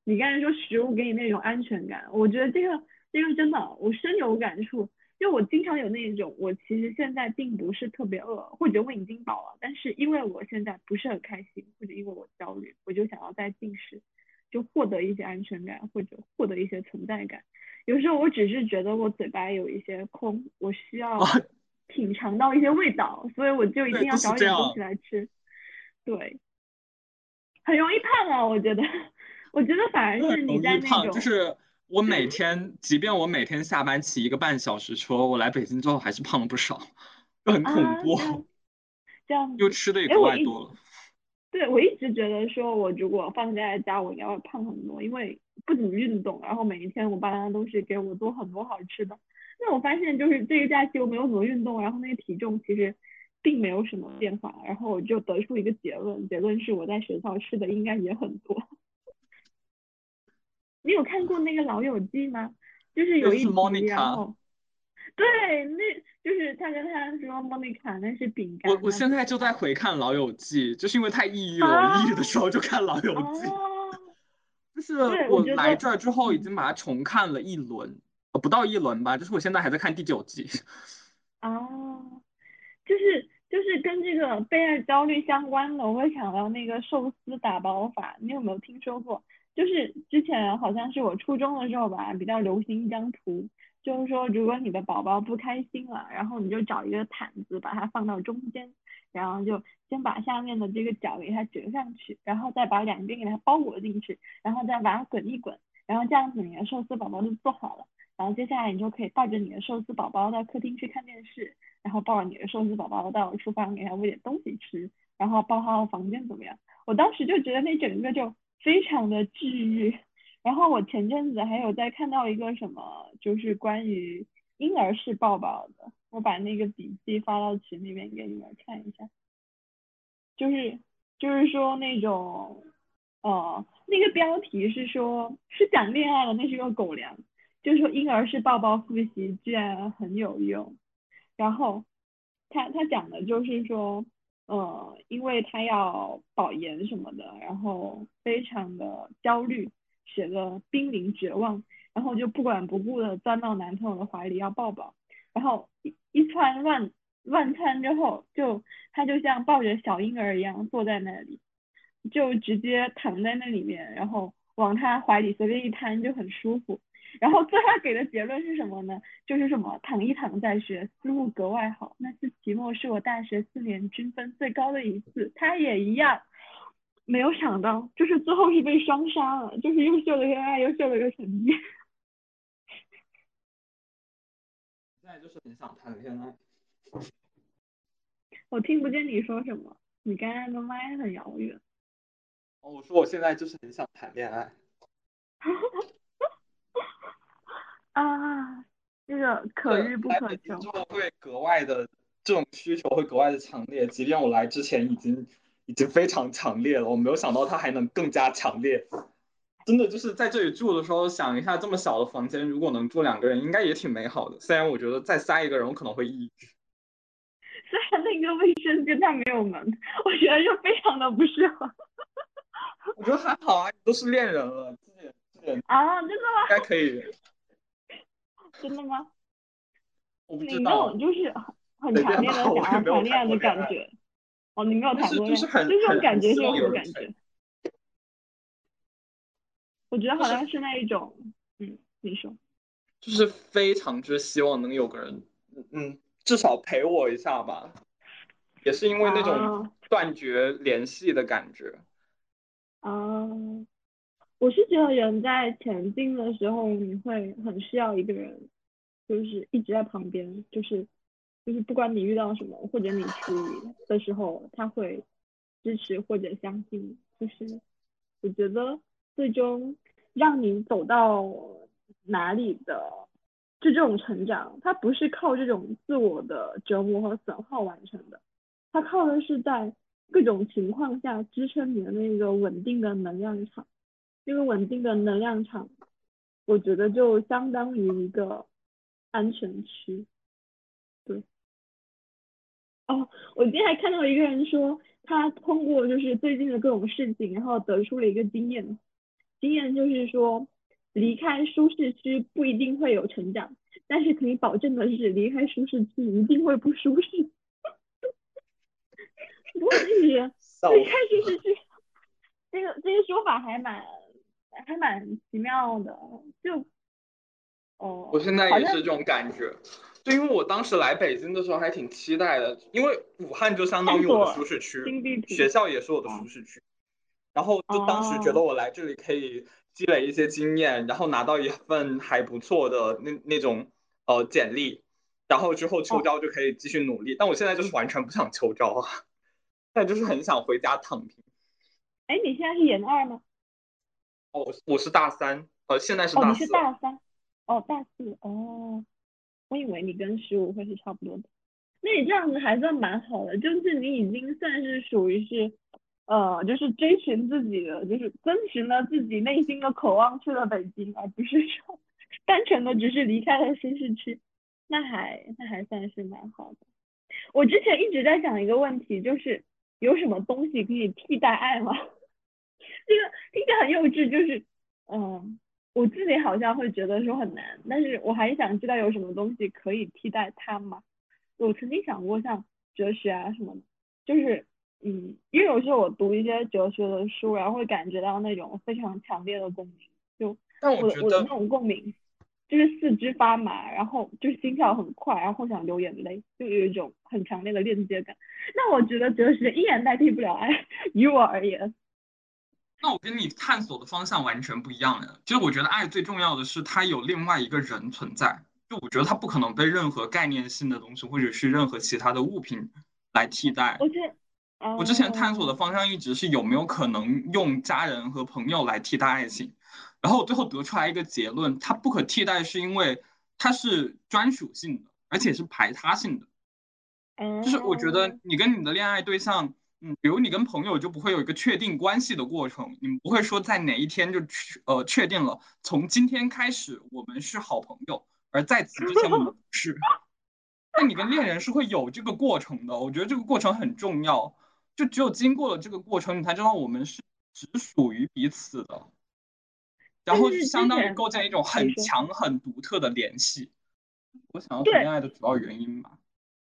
你刚才说食物给你那种安全感，我觉得这个这个真的我深有感触。就我经常有那种，我其实现在并不是特别饿，或者我已经饱了，但是因为我现在不是很开心，或者因为我焦虑，我就想要再进食，就获得一些安全感，或者获得一些存在感。有时候我只是觉得我嘴巴有一些空，我需要 品尝到一些味道，所以我就一定要找点东西来吃。对，很容易胖啊，我觉得，我觉得反而是你在那种。我每天，即便我每天下班骑一个半小时车，我来北京之后还是胖了不少，就很恐怖。这样，又吃的也格外多了。对，我一直觉得说，我如果放假在家，我应该会胖很多，因为不怎么运动，然后每一天我爸妈都是给我做很多好吃的。那我发现就是这个假期我没有怎么运动，然后那个体重其实并没有什么变化，然后我就得出一个结论，结论是我在学校吃的应该也很多。你有看过那个《老友记》吗？就是有一集，然后，对，那就是他跟他说莫妮卡那是饼干。我我现在就在回看《老友记》，就是因为太抑郁了，抑郁的时候就看《老友记》。就是我来这儿之后已经把它重看了一轮，呃，不到一轮吧，就是我现在还在看第九季。哦，就是就是跟这个备案焦虑相关的，我会想到那个寿司打包法，你有没有听说过？就是之前好像是我初中的时候吧，比较流行一张图，就是说如果你的宝宝不开心了，然后你就找一个毯子把它放到中间，然后就先把下面的这个角给它折上去，然后再把两边给它包裹进去，然后再把它滚一滚，然后这样子你的寿司宝宝就做好了，然后接下来你就可以抱着你的寿司宝宝到客厅去看电视，然后抱着你的寿司宝宝到厨房给他喂点东西吃，然后抱他到房间怎么样？我当时就觉得那整个就。非常的治愈，然后我前阵子还有在看到一个什么，就是关于婴儿式抱抱的，我把那个笔记发到群里面给你们看一下，就是就是说那种，呃，那个标题是说是讲恋爱的，那是个狗粮，就是说婴儿式抱抱复习居然很有用，然后他他讲的就是说。呃，因为他要保研什么的，然后非常的焦虑，写的濒临绝望，然后就不管不顾的钻到男朋友的怀里要抱抱，然后一一串乱乱窜之后，就他就像抱着小婴儿一样坐在那里，就直接躺在那里面，然后往他怀里随便一摊就很舒服。然后最后给的结论是什么呢？就是什么躺一躺再学，思路格外好。那次期末是我大学四年均分最高的一次，他也一样。没有想到，就是最后是被双杀了，就是又秀了个爱，又秀了个成绩。现在就是很想谈恋爱。我听不见你说什么，你刚刚的麦很遥远。哦，我说我现在就是很想谈恋爱。啊，这个可遇不可求，就会格外的这种需求会格外的强烈。即便我来之前已经已经非常强烈了，我没有想到它还能更加强烈。真的就是在这里住的时候，想一下这么小的房间，如果能住两个人，应该也挺美好的。虽然我觉得再塞一个人，我可能会抑郁。虽然那个卫生间它没有门，我觉得就非常的不适合。我觉得还好啊，都是恋人了，自己自己啊，真的吗？应该可以。真的吗？我不你那种，就是很很没强烈的想要谈恋爱的感觉。哦，你没有谈过恋爱，就是很这种感觉是什么感觉？我觉得好像是那一种，嗯，你说。就是非常之希望能有个人，嗯嗯，至少陪我一下吧。也是因为那种啊断绝联系的感觉。啊，我是觉得人在前进的时候，你会很需要一个人，就是一直在旁边，就是就是不管你遇到什么，或者你处理的时候，他会支持或者相信。就是我觉得最终让你走到哪里的，就这种成长，它不是靠这种自我的折磨和损耗完成的。它靠的是在各种情况下支撑你的那个稳定的能量场。这个稳定的能量场，我觉得就相当于一个安全区。对。哦，我今天还看到一个人说，他通过就是最近的各种事情，然后得出了一个经验，经验就是说，离开舒适区不一定会有成长，但是可以保证的是，离开舒适区一定会不舒适。不过就是离开舒适区，这个这个说法还蛮还蛮奇妙的，就哦，我现在也是这种感觉，就因为我当时来北京的时候还挺期待的，因为武汉就相当于我的舒适区学校也是我的舒适区，然后就当时觉得哦我来这里可以积累一些经验，然后拿到一份还不错的那那种呃简历，然后之后秋哦招就可以继续努力，但我现在就是完全不想秋招啊，现在就是很想回家躺平。哎，你现在是研二吗？哦，我是我是大三，呃，现在是哦，大四你是。大三，哦，大四，哦，我以为你跟十五会是差不多的。那你这样子还算蛮好的，就是你已经算是属于是，呃，就是追寻自己的，就是遵循了自己内心的渴望去了北京，而不是说单纯的只是离开了舒适区，那还那还算是蛮好的。我之前一直在想一个问题，就是有什么东西可以替代爱吗？这个听起来很幼稚，就是，嗯，我自己好像会觉得说很难，但是我还想知道有什么东西可以替代它嘛？我曾经想过像哲学啊什么的，就是，嗯，因为有时候我读一些哲学的书，然后会感觉到那种非常强烈的共鸣，就但我我的那种共鸣，就是四肢发麻，然后就是心跳很快，然后想流眼泪，就有一种很强烈的链接感。那我觉得哲学依然代替不了爱，于我而言。那我跟你探索的方向完全不一样呀。其实我觉得爱最重要的是它有另外一个人存在，就我觉得它不可能被任何概念性的东西或者是任何其他的物品来替代。我觉得，我之前探索的哦方向一直是有没有可能用家人和朋友来替代爱情，然后我最后得出来一个结论，它不可替代是因为它是专属性的，而且是排他性的。就是我觉得哦你跟你的恋爱对象，嗯，比如你跟朋友就不会有一个确定关系的过程，你们不会说在哪一天就确呃确定了，从今天开始我们是好朋友，而在此之前我们不是。那你跟恋人是会有这个过程的，我觉得这个过程很重要，就只有经过了这个过程，你才知道我们是只属于彼此的，然后就相当于构建一种很强很独特的联系。我想要谈恋爱的主要原因吧。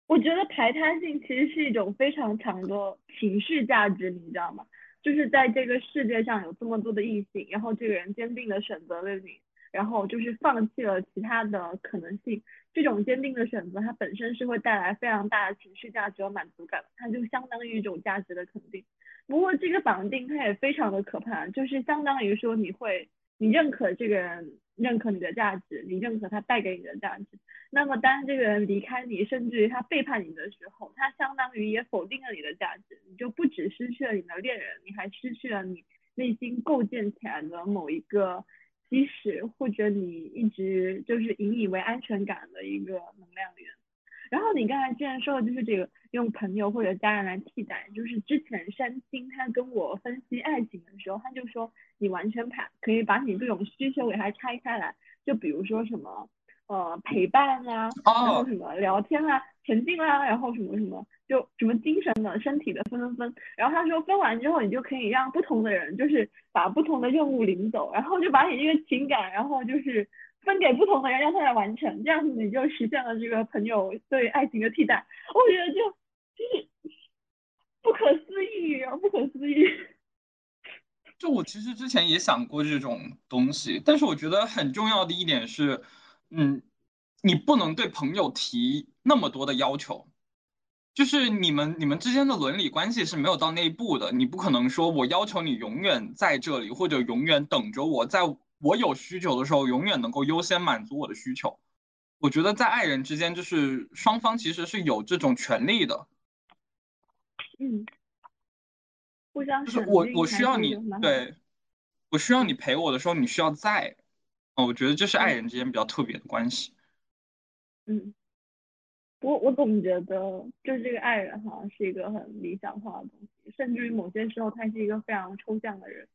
我觉得排他性其实是一种非常强的情绪价值，你知道吗？就是在这个世界上有这么多的异性，然后这个人坚定的选择了你，然后就是放弃了其他的可能性。这种坚定的选择，它本身是会带来非常大的情绪价值和满足感，它就相当于一种价值的肯定。不过这个绑定它也非常的可怕，就是相当于说你会，你认可这个人，认可你的价值，你认可他带给你的价值。那么当这个人离开你，甚至于他背叛你的时候，他相当于也否定了你的价值，你就不只失去了你的恋人，你还失去了你内心构建起来的某一个基石，或者你一直就是引以为安全感的一个能量源。然后你刚才之前说的就是这个用朋友或者家人来替代，就是之前山青他跟我分析爱情的时候，他就说你完全把可以把你这种需求给它拆开来，就比如说什么呃陪伴啊，然后什么聊天啊、沉浸啊，然后什么什么就什么精神的、身体的分分分。然后他说分完之后，你就可以让不同的人就是把不同的任务领走，然后就把你这个情感，然后就是。分给不同的人，让他来完成，这样子你就实现了这个朋友对爱情的替代。我觉得就就是不可思议啊，不可思议。就我其实之前也想过这种东西，但是我觉得很重要的一点是，嗯，你不能对朋友提那么多的要求，就是你们你们之间的伦理关系是没有到那一步的，你不可能说我要求你永远在这里，或者永远等着我在。我有需求的时候，永远能够优先满足我的需求。我觉得在爱人之间，就是双方其实是有这种权利的。嗯，互相就是我我需要你，对，我需要你陪我的时候，你需要在。哦，我觉得这是爱人之间比较特别的关系。嗯，我我总觉得，就是这个爱人好像是一个很理想化的东西，甚至于某些时候，他是一个非常抽象的人。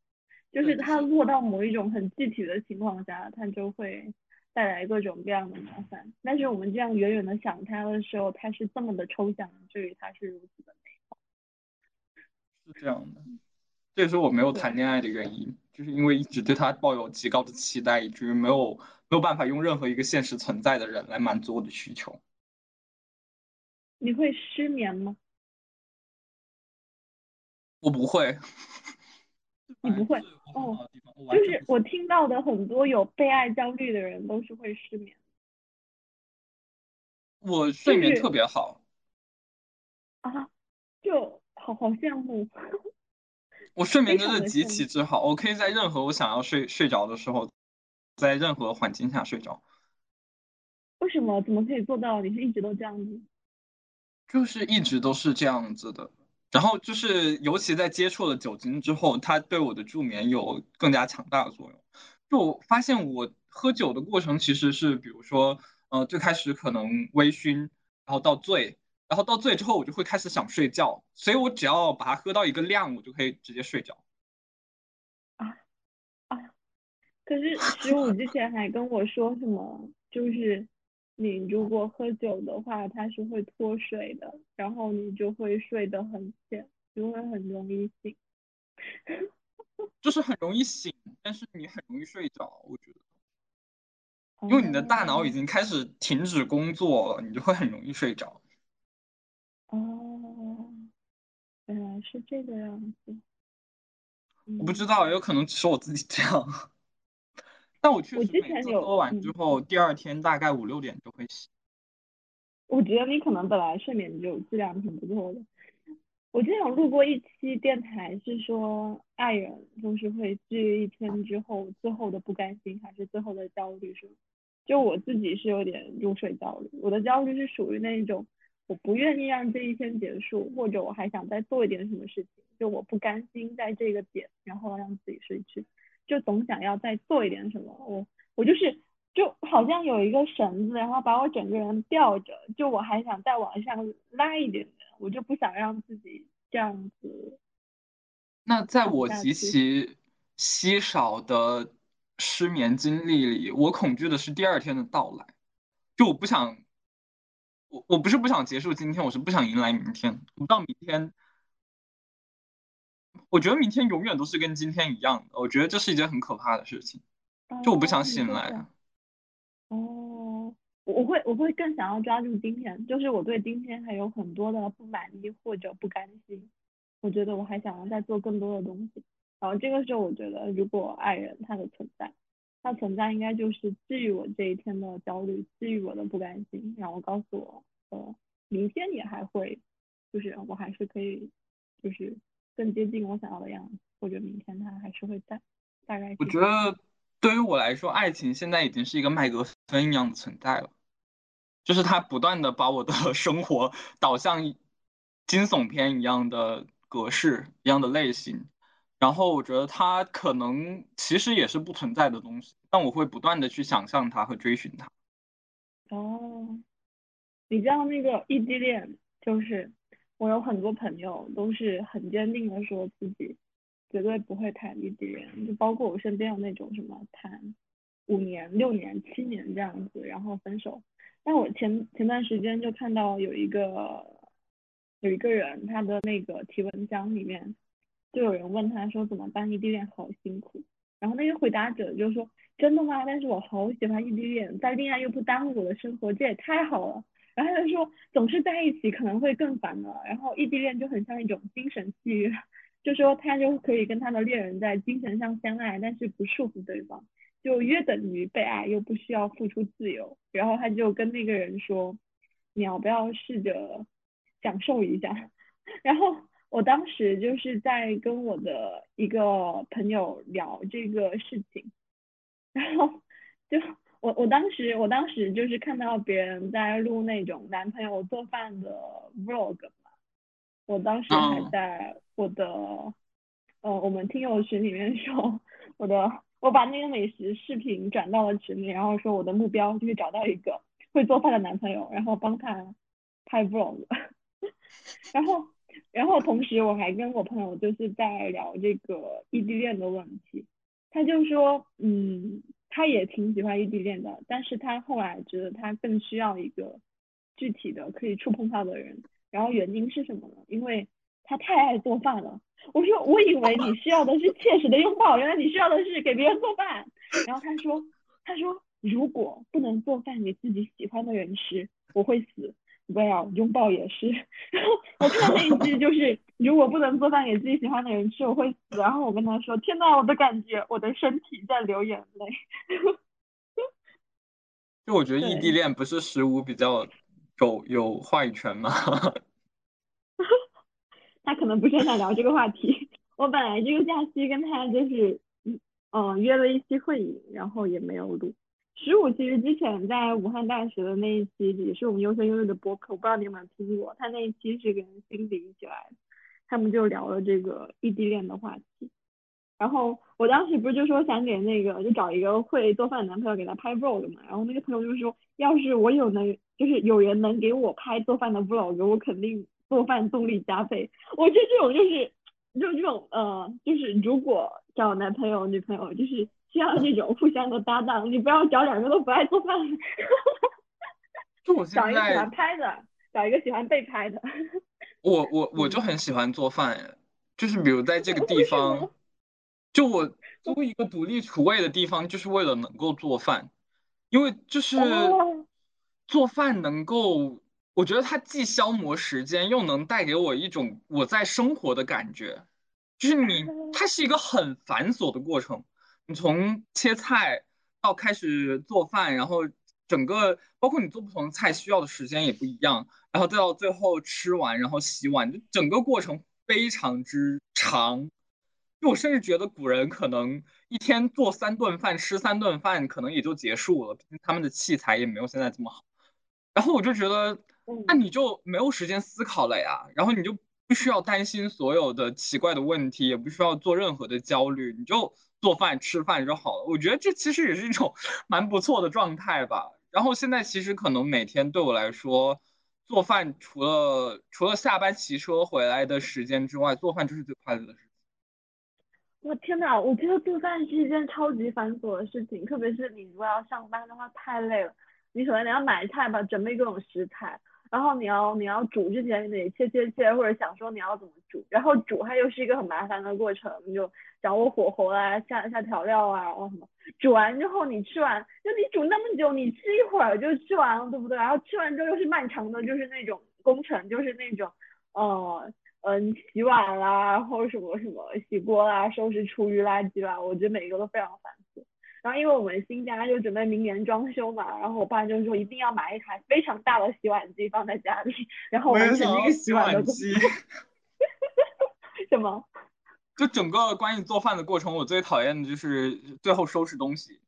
就是它落到某一种很具体的情况下，它就会带来各种各样的麻烦。但是我们这样远远的想它的时候，它是这么的抽象，所以他是如此的美好。是这样的，这也是我没有谈恋爱的原因，就是因为一直对他抱有极高的期待，以至于没有没有办法用任何一个现实存在的人来满足我的需求。你会失眠吗？我不会。你不会哦，就是我听到的很多有被爱焦虑的人都是会失眠。我睡眠特别好。啊，就好好羡慕。我睡眠真的极其之好，我可以在任何我想要睡睡着的时候，在任何环境下睡着。为什么？怎么可以做到？你是一直都这样子？就是一直都是这样子的。然后就是，尤其在接触了酒精之后，它对我的助眠有更加强大的作用。就我发现，我喝酒的过程其实是，比如说，呃，最开始可能微醺，然后到醉，然后到醉之后，我就会开始想睡觉。所以我只要把它喝到一个量，我就可以直接睡着。啊啊！可是十五 之前还跟我说什么，就是。你如果喝酒的话，它是会脱水的，然后你就会睡得很浅，就会很容易醒。就是很容易醒，但是你很容易睡着，我觉得，因为你的大脑已经开始停止工作了，你就会很容易睡着。哦，原来是这个样子。我不知道，有可能只是我自己这样。但我确实每次喝完之后，第二天大概五六点就会醒。我觉得你可能本来睡眠就质量挺不错的。我之前有录过一期电台，是说爱人就是会治愈一天之后最后的不甘心，还是最后的焦虑，是吗？就我自己是有点入睡焦虑，我的焦虑是属于那一种，我不愿意让这一天结束，或者我还想再做一点什么事情，就我不甘心在这个点，然后让自己睡去。就总想要再做一点什么，我我就是就好像有一个绳子，然后把我整个人吊着，就我还想再往上拉一点点，我就不想让自己这样子。那在我极其稀少的失眠经历里，我恐惧的是第二天的到来，就我不想，我我不是不想结束今天，我是不想迎来明天，我不知道明天。我觉得明天永远都是跟今天一样的，我觉得这是一件很可怕的事情，就我不想醒来。哦，我会我会更想要抓住今天，就是我对今天还有很多的不满意或者不甘心，我觉得我还想要再做更多的东西。然后这个时候，我觉得如果爱人他的存在，他存在应该就是治愈我这一天的焦虑，治愈我的不甘心，然后告诉我，呃，明天也还会，就是我还是可以，就是。更接近我想要的样子，我觉得明天他还是会在，大概。我觉得对于我来说，爱情现在已经是一个麦格芬一样的存在了，就是它不断的把我的 生活导向惊悚片一样的格式一样的类型，然后我觉得它可能其实也是不存在的东西，但我会不断的去想象它和追寻它。哦，你知道那个异地恋，就是我有很多朋友都是很坚定的说自己绝对不会谈异地恋，就包括我身边有那种什么谈五年、六年、七年这样子，然后分手。但我前前段时间就看到有一个有一个人他的那个提问箱里面，就有人问他说怎么办异地恋好辛苦，然后那个回答者就说真的吗？但是我好喜欢异地恋，在恋爱又不耽误我的生活，这也太好了。然后他就说总是在一起可能会更烦了，然后异地恋就很像一种精神契约，就说他就可以跟他的恋人在精神上相爱，但是不束缚对方。就约等于被爱，又不需要付出自由。然后他就跟那个人说：“你要不要试着享受一下？” 然后我当时就是在跟我的一个朋友聊这个事情，然后就我我当时我当时就是看到别人在录那种男朋友做饭的 vlog 嘛，我当时还在我的呃我们听友群里面说我的。我把那个美食视频转到了群里，然后说我的目标就是找到一个会做饭的男朋友，然后帮他拍 vlog。然后，然后同时我还跟我朋友就是在聊这个异地恋的问题，他就说，嗯，他也挺喜欢异地恋的，但是他后来觉得他更需要一个具体的可以触碰到的人。然后原因是什么呢？因为他太爱做饭了。我说，我以为你需要的是切实的拥抱，原来你需要的是给别人做饭。然后他说，他说如果不能做饭给自己喜欢的人吃，我会死。Well，拥抱也是。然后我看到那一句就是，如果不能做饭给自己喜欢的人吃，我会死。然后我跟他说，天呐，我的感觉，我的身体在流眼泪。就我觉得 异地恋不是十五比较有有话语权吗？他可能不是很想聊这个话题。我本来这个假期跟他就是，嗯，约了一期会议，然后也没有录。十五其实之前在武汉大学的那一期也是我们优生优育的播客，我不知道你有没有听过。他那一期是跟辛迪一起来，他们就聊了这个异地恋的话题。然后我当时不是就说想给那个就找一个会做饭的男朋友给他拍 vlog 嘛，然后那个朋友就说，要是我有能就是有人能给我拍做饭的 vlog，我肯定。做饭动力加倍，我觉得这种就是，就这种呃，就是如果找男朋友女朋友，就是需要这种互相的搭档，你不要找两个都不爱做饭的。就我，找一个喜欢拍的，找一个喜欢被拍的。我我 我就很喜欢做饭，就是比如在这个地方，就我租一个独立厨卫的地方，就是为了能够做饭，因为就是做饭能够。我觉得它既消磨时间，又能带给我一种我在生活的感觉。就是你，它是一个很繁琐的过程。你从切菜到开始做饭，然后整个包括你做不同的菜需要的时间也不一样，然后再到最后吃完，然后洗碗，就整个过程非常之长。就我甚至觉得古人可能一天做三顿饭，吃三顿饭，可能也就结束了。他们的器材也没有现在这么好。然后我就觉得。那你就没有时间思考了呀，然后你就不需要担心所有的奇怪的问题，也不需要做任何的焦虑，你就做饭吃饭就好了。我觉得这其实也是一种 蛮不错的状态吧。然后现在其实可能每天对我来说，做饭除了除了下班骑车回来的时间之外，做饭就是最快乐的事情。我天呐，我觉得做饭是一件超级繁琐的事情，特别是你如果要上班的话，太累了。你首先你要买菜吧，准备各种食材。然后你要你要煮之前你得切切切，或者想说你要怎么煮，然后煮它又是一个很麻烦的过程，你就掌握火候啊，下下调料啊，然后什么，煮完之后你吃完，就你煮那么久，你吃一会儿就吃完了，对不对？然后吃完之后又是漫长的，就是那种工程，就是那种，呃嗯，洗碗啦，然后什么什么洗锅啦，收拾厨余垃圾啦，我觉得每一个都非常烦。然后因为我们新家就准备明年装修嘛，然后我爸就说一定要买一台非常大的洗碗机放在家里，然后完成一个洗碗机。什么？就整个关于做饭的过程，我最讨厌的就是最后收拾东西，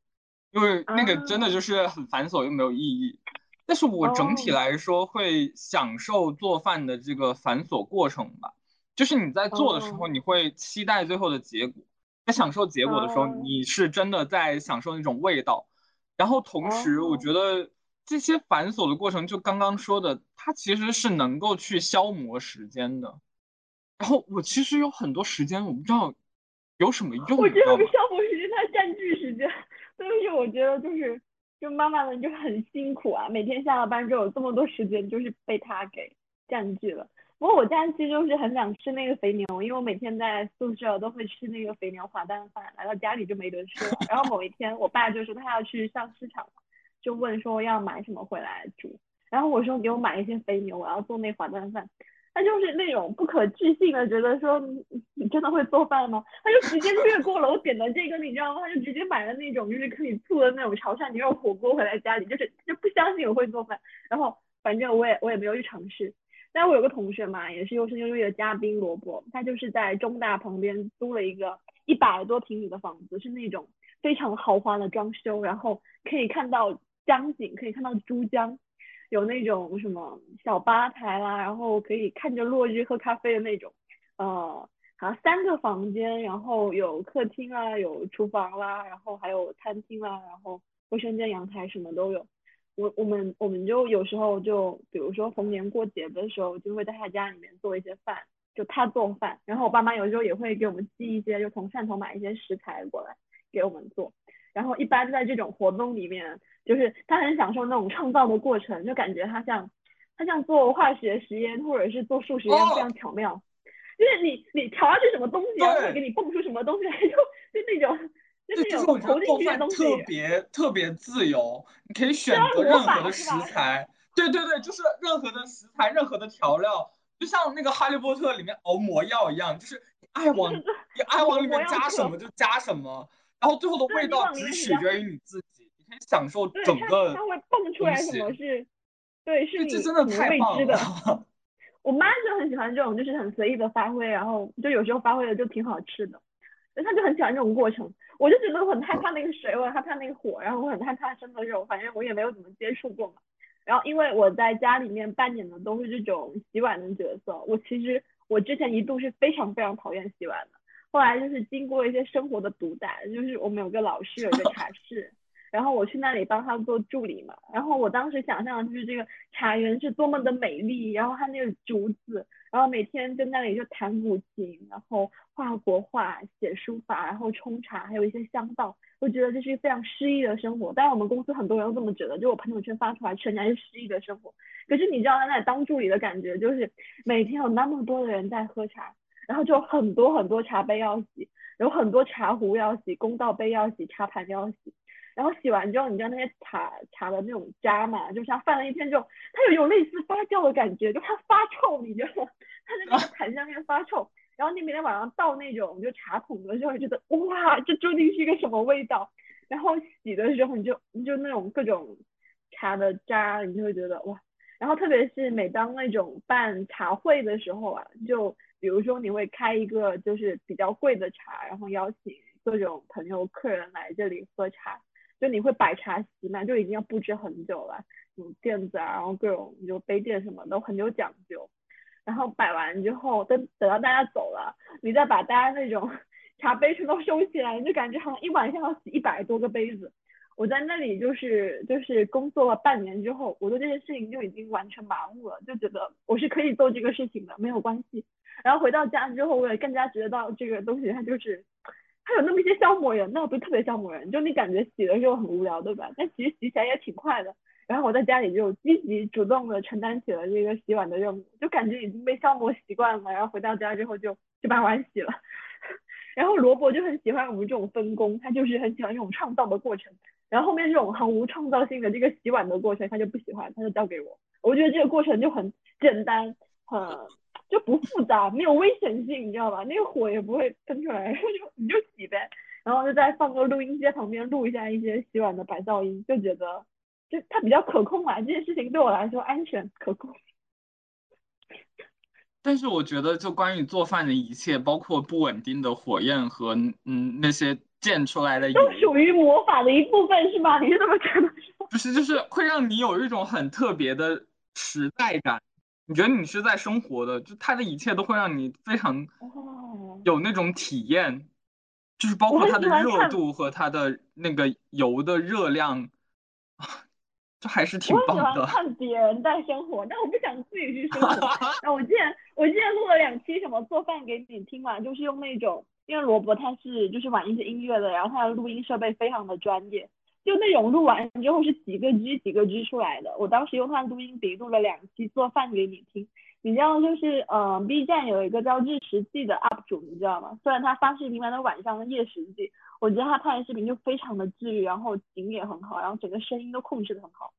因为那个真的就是很繁琐又没有意义。但是我整体来说会享受做饭的这个繁琐过程吧，就是你在做的时候，你会期待最后的结果。在享受结果的时候，你是真的在享受那种味道。然后同时，我觉得这些繁琐的过程，就刚刚说的，它其实是能够去消磨时间的。然后我其实有很多时间，我不知道有什么用，我觉得我们？消磨时间，它占据时间。但是我觉得就是，就妈妈们就很辛苦啊，每天下了班之后有这么多时间，就是被他给占据了。不过我假期就是很想吃那个肥牛，因为我每天在宿舍都会吃那个肥牛滑蛋饭，来到家里就没得吃了。然后某一天，我爸就说他要去上市场，就问说要买什么回来煮。然后我说给我买一些肥牛，我要做那滑蛋饭。他就是那种不可置信的，觉得说你真的会做饭吗？他就直接略过了我点的这个，你知道吗？他就直接买了那种就是可以做的那种潮汕牛肉火锅回来家里，就是就不相信我会做饭。然后反正我也我也没有去尝试。但我有个同学嘛，也是优生优育的嘉宾萝卜，他就是在中大旁边租了一个一百多平米的房子，是那种非常豪华的装修，然后可以看到江景，可以看到珠江。有那种什么小吧台啦，然后可以看着落日喝咖啡的那种，呃，好像三个房间，然后有客厅啊，有厨房啦，然后还有餐厅啦，然后卫生间、阳台什么都有。我我们我们就有时候就比如说逢年过节的时候，就会在他家里面做一些饭，就他做饭，然后我爸妈有时候也会给我们寄一些，就从汕头买一些食材过来给我们做。然后一般在这种活动里面，就是他很享受那种创造的过程，就感觉他像他像做化学实验或者是做数学非常巧妙。就是你你调下去什么东西，然后会给你蹦出什么东西来，就就那种就对，就是我种投进觉得做饭去的东西。特别特别自由，你可以选择任何的食材。对对对，就是任何的食材，任何的调料，就像那个《哈利波特》里面熬魔药一样，就是你爱往你爱往里面 加什么就加什么，然后最后的味道只取决于你自己，你可以享受整个它会蹦出来什么是，对，是这你这真的太棒。了。我妈就很喜欢这种，就是很随意的发挥，然后就有时候发挥的就挺好吃的，他就很喜欢这种过程。我就觉得我很害怕那个水，我很害怕那个火，然后我很害怕生的肉，反正我也没有怎么接触过嘛。然后因为我在家里面扮演的都是这种洗碗的角色，我其实我之前一度是非常非常讨厌洗碗的，后来就是经过一些生活的毒打，就是我们有个老师有个茶室。然后我去那里帮他做助理嘛，然后我当时想象的就是这个茶园是多么的美丽，然后他那个竹子，然后每天在那里就弹古琴，然后画国画、写书法，然后冲茶，还有一些香道，我觉得这是非常诗意的生活。当然我们公司很多人都这么觉得，就我朋友圈发出来全然是诗意的生活。可是你知道他在当助理的感觉，就是每天有那么多的人在喝茶，然后就很多很多茶杯要洗，有很多茶壶要洗，公道杯要洗，茶盘要洗。然后洗完之后，你知道那些茶茶的那种渣嘛，就像放了一天之后，它有一种类似发酵的感觉，就它发臭，你知道吗？它在那个盘上面发臭。然后你每天晚上倒那种就茶桶的时候，觉得哇，这究竟是一个什么味道？然后洗的时候，你就你就那种各种茶的渣，你就会觉得哇。然后特别是每当那种办茶会的时候啊，就比如说你会开一个就是比较贵的茶，然后邀请各种朋友客人来这里喝茶。就你会摆茶席嘛，就已经要布置很久了，有垫子啊，然后各种就杯垫什么都很有讲究。然后摆完之后，等等到大家走了，你再把大家那种 茶杯全都收起来，你就感觉好像一晚上要洗一百多个杯子。我在那里就是就是工作了半年之后，我对这件事情就已经完全麻木了，就觉得我是可以做这个事情的，没有关系。然后回到家之后，我也更加觉得到这个东西它就是。它有那么一些消磨人，那不是特别消磨人，就你感觉洗的时候很无聊，对吧？但其实洗起来也挺快的。然后我在家里就积极主动的承担起了这个洗碗的任务，就感觉已经被消磨习惯了。然后回到家之后就就把碗洗了。然后萝卜就很喜欢我们这种分工，他就是很喜欢这种创造的过程。然后后面这种很无创造性的这个洗碗的过程，他就不喜欢，他就交给我。我觉得这个过程就很简单，很。就不复杂，没有危险性，你知道吧？那个火也不会喷出来，就你就洗呗，然后就再放个录音机在旁边录一下一些洗碗的白噪音，就觉得就它比较可控嘛，这件事情对我来说安全可控。但是我觉得，就关于做饭的一切，包括不稳定的火焰和嗯那些溅出来的，都属于魔法的一部分，是吗？你是这么觉得？不是，就是会让你有一种很特别的时代感。你觉得你是在生活的，就它的一切都会让你非常有那种体验，就是包括它的热度和它的那个油的热量，就还是挺我喜欢棒的。看别人在生活，但我不想自己去生活。那我之前我之前录了两期什么做饭给你听嘛，就是用那种，因为罗伯他是就是玩一些音乐的，然后他的录音设备非常的专业，就那种录完之后是几个 G 几个 G 出来的。我当时用他的录音笔录了两期做饭给你听。你知道就是呃 B 站有一个叫日食记的 UP 主，你知道吗？虽然他发视频玩的晚上的夜食记，我觉得他拍的视频就非常的治愈，然后景也很好，然后整个声音都控制的很好。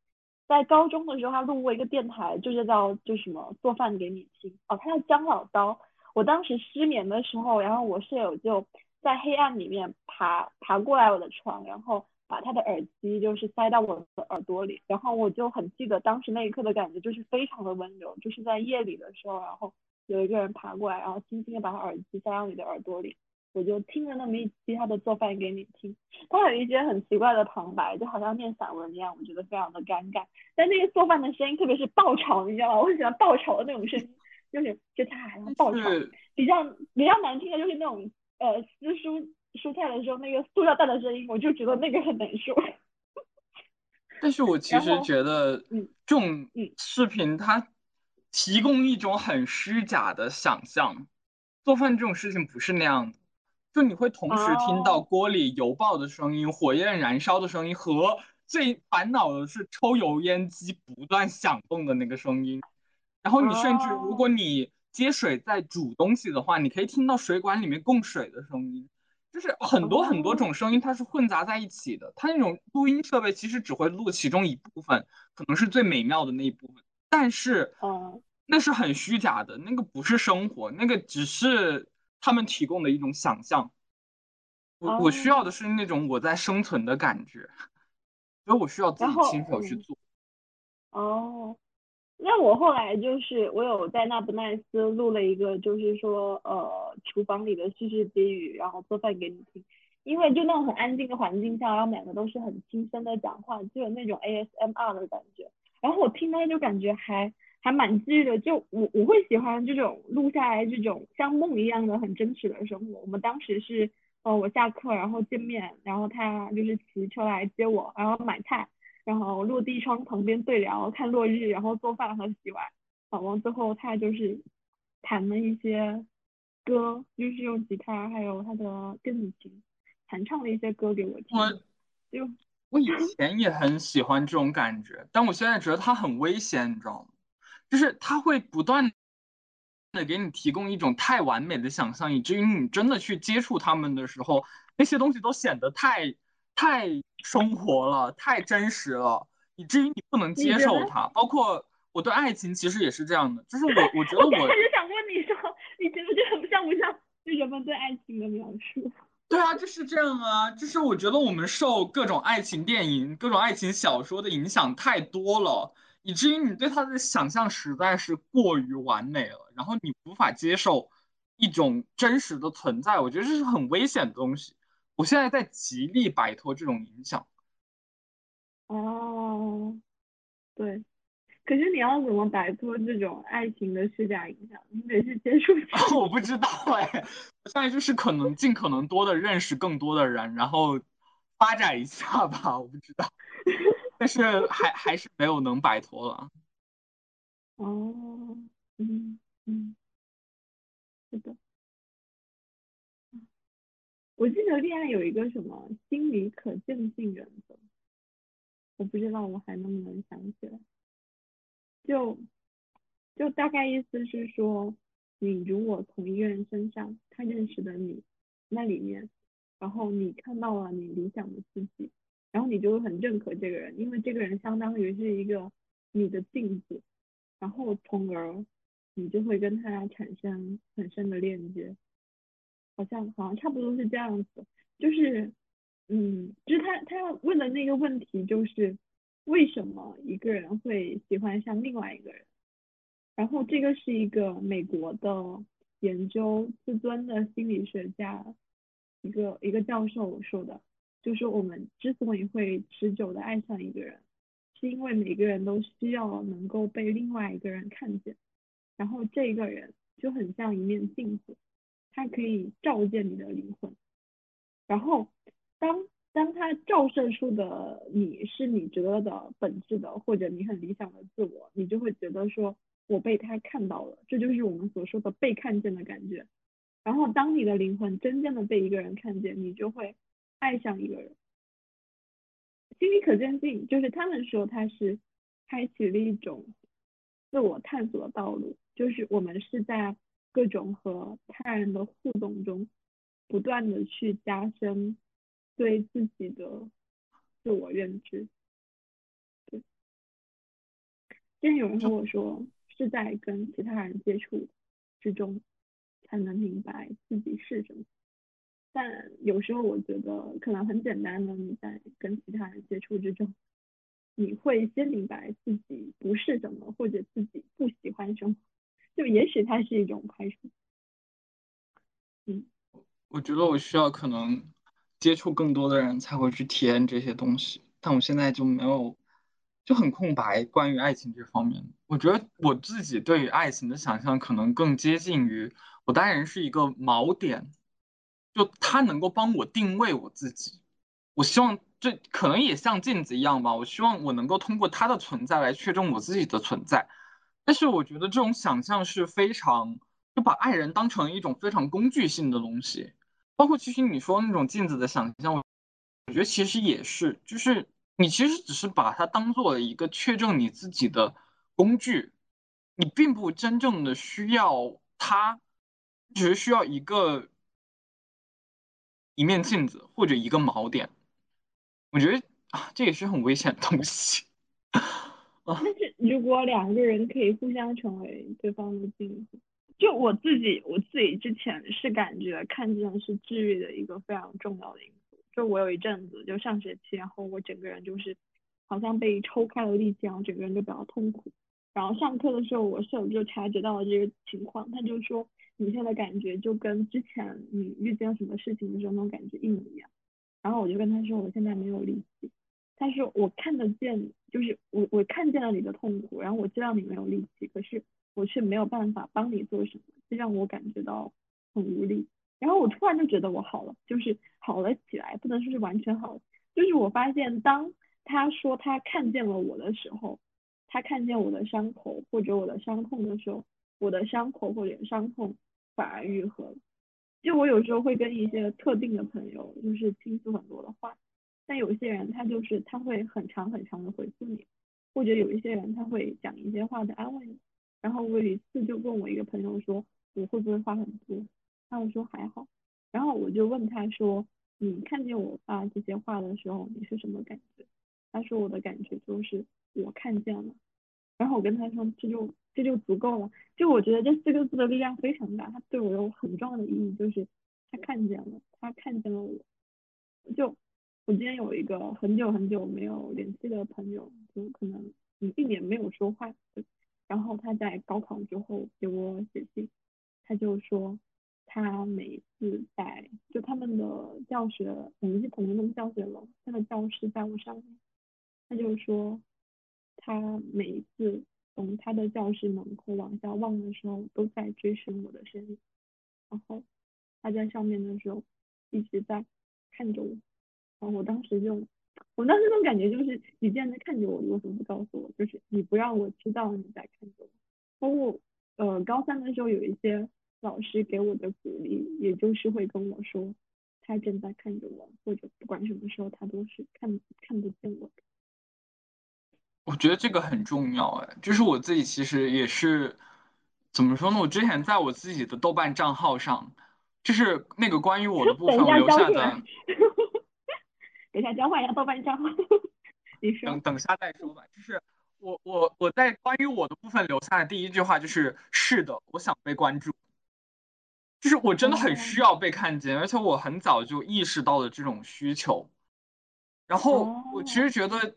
在高中的时候，他录过一个电台，就是叫就什么做饭给你听哦，他叫姜老刀。我当时失眠的时候，然后我舍友就在黑暗里面爬爬过来我的床，然后把他的耳机就是塞到我的耳朵里，然后我就很记得当时那一刻的感觉，就是非常的温柔，就是在夜里的时候，然后有一个人爬过来，然后轻轻的把他耳机塞到你的耳朵里。我就听了那么一期他的做饭给你听，他有一些很奇怪的旁白，就好像念散文一样，我觉得非常的尴尬。但那个做饭的声音，特别是爆炒，你知道吗？我很喜欢爆炒的那种声音，就是就他还要爆炒。比较比较难听的就是那种呃撕蔬蔬菜的时候那个塑料袋的声音，我就觉得那个很难受。但是我其实觉得嗯这种嗯视频它提供一种很虚假的想象，做饭这种事情不是那样的，就你会同时听到哦锅里油爆的声音、火焰燃烧的声音和最烦恼的是抽油烟机不断响动的那个声音。然后你甚至如哦果你接水在煮东西的话，你可以听到水管里面供水的声音。就是很多很多哦种声音，它是混杂在一起的。它那种录音设备其实只会录其中一部分，可能是最美妙的那一部分，但是嗯那是很虚假的，那个不是生活，那个只是他们提供的一种想象。我我需要的哦是那种我在生存的感觉，所以我需要自己亲手去嗯做。哦，那我后来就是我有在那不奈斯录了一个，就是说呃厨房里的絮絮低语，然后做饭给你听。因为就那种很安静的环境下，然后两个都是很轻声的讲话，就有那种 ASMR 的感觉。然后我听到就感觉还还蛮治愈的，就我我会喜欢这种录下来这种像梦一样的很真实的生活。我们当时是呃我下课然后见面，然后他就是骑车来接我，然后买菜。然后落地窗旁边对聊，看落日，然后做饭和洗碗。好，完最后他就是弹了一些歌，就是用吉他还有他的电子琴弹唱了一些歌给我听。我就我以前也很喜欢这种感觉，但我现在觉得它很危险，你知道吗？就是他会不断的给你提供一种太完美的想象，以至于你真的去接触他们的时候，那些东西都显得太太生活了，太真实了，以至于你不能接受它。包括我对爱情其实也是这样的，就是我 我觉得我我才就想问你说，你觉得这很像不像就人们对爱情的描述？对啊，就是这样啊，就是我觉得我们受各种爱情电影、各种爱情小说的影响太多了，以至于你对它的想象实在是过于完美了，然后你无法接受一种真实的存在，我觉得这是很危险的东西。我现在在极力摆脱这种影响。哦，对。可是你要怎么摆脱这种爱情的虚假影响？你得去接触 我不知道哎，我现在就是可能尽可能多的认识更多的人，然后发展一下吧，我不知道，但是还还是没有能摆脱了。哦，嗯嗯，是的。我记得恋爱有一个什么心理可见性原则，我不知道我还能不能想起来。就就大概意思是说，你如果从一个人身上他认识的你那里面，然后你看到了你理想的自己，然后你就会很认可这个人，因为这个人相当于是一个你的镜子，然后从而你就会跟他产生很深的链接。好像好像差不多是这样子，就是，嗯，就是他他要问的那个问题就是为什么一个人会喜欢上另外一个人，然后这个是一个美国的研究自尊的心理学家一个一个教授说的，就是我们之所以会持久的爱上一个人，是因为每个人都需要能够被另外一个人看见，然后这个人就很像一面镜子。它可以照见你的灵魂，然后当当它照射出的你是你觉得的本质的，或者你很理想的自我，你就会觉得说我被他看到了，这就是我们所说的被看见的感觉。然后当你的灵魂真正的被一个人看见，你就会爱上一个人。心理可见性就是他们说它是开启了一种自我探索的道路，就是我们是在各种和他人的互动中，不断的去加深。对自己的自我认知，对。之前有人和我说，是在跟其他人接触之中，才能明白自己是什么。但有时候我觉得，可能很简单的，你在跟其他人接触之中，你会先明白自己不是什么，或者自己不喜欢什么，就也许它是一种排除。嗯，我觉得我需要可能。接触更多的人才会去体验这些东西，但我现在就没有，就很空白。关于爱情这方面，我觉得我自己对于爱情的想象可能更接近于我当然是一个锚点，就它能够帮我定位我自己。我希望这可能也像镜子一样吧，我希望我能够通过它的存在来确证我自己的存在。但是我觉得这种想象是非常就把爱人当成一种非常工具性的东西。包括其实你说那种镜子的想象，我我觉得其实也是，就是你其实只是把它当做了一个确证你自己的工具，你并不真正的需要它，只是需要一个一面镜子或者一个锚点。我觉得啊，这也是很危险的东西。但是如果两个人可以互相成为对方的镜子。就我自己，我自己之前是感觉看见是治愈的一个非常重要的因素。就我有一阵子，就上学期，然后我整个人就是好像被抽开了力气，然后整个人就比较痛苦。然后上课的时候，我室友就察觉到了这个情况，他就说你现在感觉就跟之前你遇见什么事情的时候那种感觉一模一样。然后我就跟他说我现在没有力气。他说我看得见，就是我我看见了你的痛苦，然后我知道你没有力气，可是。我却没有办法帮你做什么，这让我感觉到很无力。然后我突然就觉得我好了，就是好了起来，不能说是完全好。就是我发现，当他说他看见了我的时候，他看见我的伤口或者我的伤痛的时候，我的伤口或者伤痛反而愈合了。就我有时候会跟一些特定的朋友，就是倾诉很多的话，但有些人他就是他会很长很长的回复你，或者有一些人他会讲一些话的安慰你。然后我有一次就问我一个朋友说我会不会话很多，他说还好。然后我就问他说你看见我发这些话的时候你是什么感觉？他说我的感觉就是我看见了。然后我跟他说这就这就足够了。就我觉得这四个字的力量非常大，它对我有很重要的意义，就是他看见了，他看见了我。就我今天有一个很久很久没有联系的朋友，就可能一年没有说话。然后他在高考之后给我写信，他就说他每次在就他们的教学，我们是同一栋教学楼，他的教室在我上面，他就说他每一次从他的教室门口往下望的时候，都在追寻我的身影，然后他在上面的时候一直在看着我，后我当时就。我当时那种感觉就是，你既然在看着我，你为什么不告诉我？就是你不让我知道你在看着我。包括呃高三的时候，有一些老师给我的鼓励，也就是会跟我说，他正在看着我，或者不管什么时候，他都是看看不见我的。我觉得这个很重要哎，就是我自己其实也是，怎么说呢？我之前在我自己的豆瓣账号上，就是那个关于我的 部分，我留下的。等一下交换一下豆瓣账号，你说。等等下再说吧。就是我我我在关于我的部分留下的第一句话就是是的，我想被关注。就是我真的很需要被看见，而且我很早就意识到了这种需求。然后我其实觉得，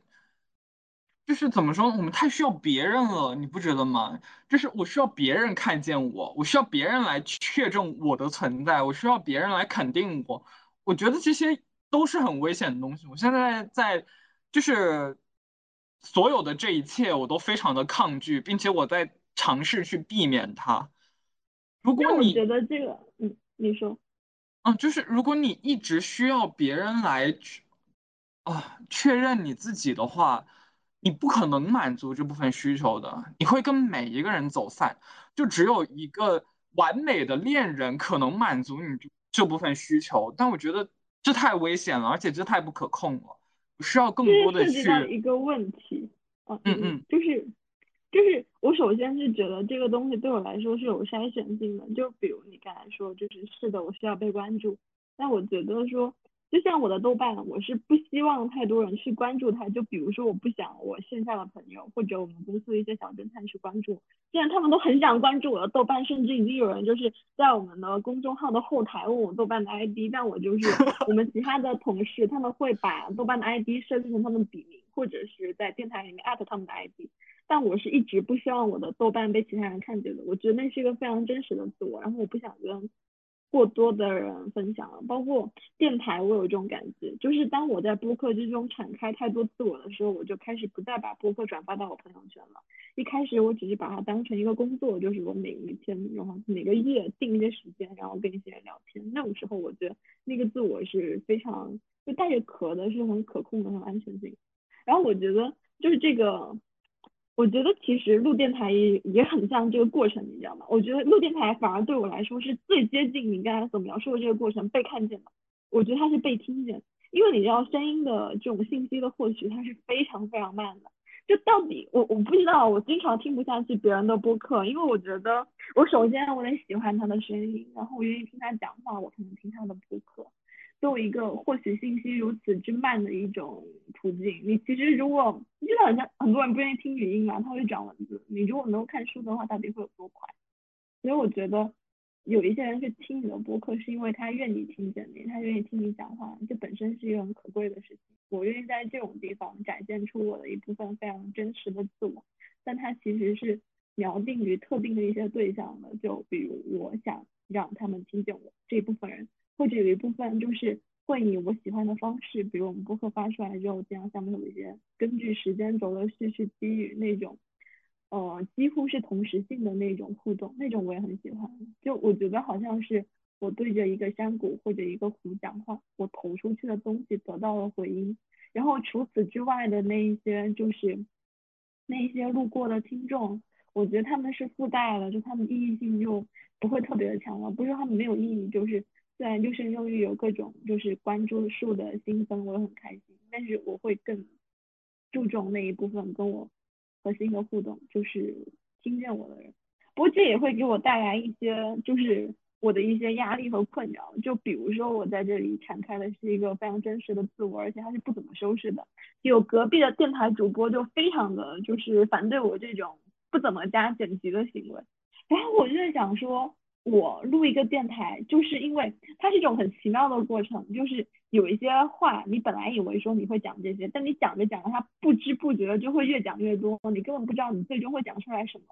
就是怎么说，我们太需要别人了，你不觉得吗？就是我需要别人看见我，我需要别人来确证我的存在，我需要别人来肯定我。我觉得这些。都是很危险的东西。我现在在，就是所有的这一切，我都非常的抗拒，并且我在尝试去避免它。如果你觉得这个，嗯，你说，嗯，就是如果你一直需要别人来啊，确认你自己的话，你不可能满足这部分需求的，你会跟每一个人走散，就只有一个完美的恋人可能满足你这部分需求，但我觉得这太危险了，而且这太不可控了，需要更多的去。一个问题，嗯嗯，就是就是我首先是觉得这个东西对我来说是有筛选性的，就比如你刚才说，就是是的，我需要被关注，但我觉得说。就像我的豆瓣，我是不希望太多人去关注它。就比如说，我不想我线下的朋友或者我们公司的一些小侦探去关注，既然他们都很想关注我的豆瓣，甚至已经有人就是在我们的公众号的后台问我豆瓣的 ID，但我就是 我们其他的同事，他们会把豆瓣的 ID 设置成他们笔名，或者是在电台里面艾特他们的 ID，但我是一直不希望我的豆瓣被其他人看见的。我觉得那是一个非常真实的自我，然后我不想跟。过多的人分享了，包括电台，我有这种感觉，就是当我在播客之中敞开太多自我的时候，我就开始不再把播客转发到我朋友圈了。一开始我只是把它当成一个工作，就是我每一天，然后每个月定一些时间，然后跟一些人聊天。那种时候，我觉得那个自我是非常就带着壳的，是很可控的，很安全性。然后我觉得就是这个。我觉得其实录电台也也很像这个过程，你知道吗？我觉得录电台反而对我来说是最接近你刚才所描述的这个过程被看见的。我觉得它是被听见，因为你知道声音的这种信息的获取它是非常非常慢的。就到底我我不知道，我经常听不下去别人的播客，因为我觉得我首先我得喜欢他的声音，然后我愿意听他讲话，我才能听他的播客。作为一个获取信息如此之慢的一种途径，你其实如果就好像很多人不愿意听语音嘛，他会转文字。你如果能够看书的话，到底会有多快？所以我觉得有一些人去听你的播客，是因为他愿意听见你，他愿意听你讲话，这本身是一个很可贵的事情。我愿意在这种地方展现出我的一部分非常真实的自我，但他其实是锚定于特定的一些对象的，就比如我想让他们听见我这一部分人。或者有一部分就是会以我喜欢的方式，比如我们播客发出来之后，这样下面有一些根据时间轴的序去给予那种，呃，几乎是同时性的那种互动，那种我也很喜欢。就我觉得好像是我对着一个山谷或者一个湖讲话，我投出去的东西得到了回音。然后除此之外的那一些，就是那一些路过的听众，我觉得他们是附带了，就他们意义性就不会特别的强了。不是他们没有意义，就是。虽然优生优育有各种就是关注数的新增，我很开心，但是我会更注重那一部分跟我核心的互动，就是听见我的人。不过这也会给我带来一些就是我的一些压力和困扰，就比如说我在这里敞开的是一个非常真实的自我，而且它是不怎么修饰的。有隔壁的电台主播就非常的就是反对我这种不怎么加剪辑的行为，然后我就在想说。我录一个电台，就是因为它是一种很奇妙的过程，就是有一些话，你本来以为说你会讲这些，但你讲着讲着，它不知不觉的就会越讲越多，你根本不知道你最终会讲出来什么。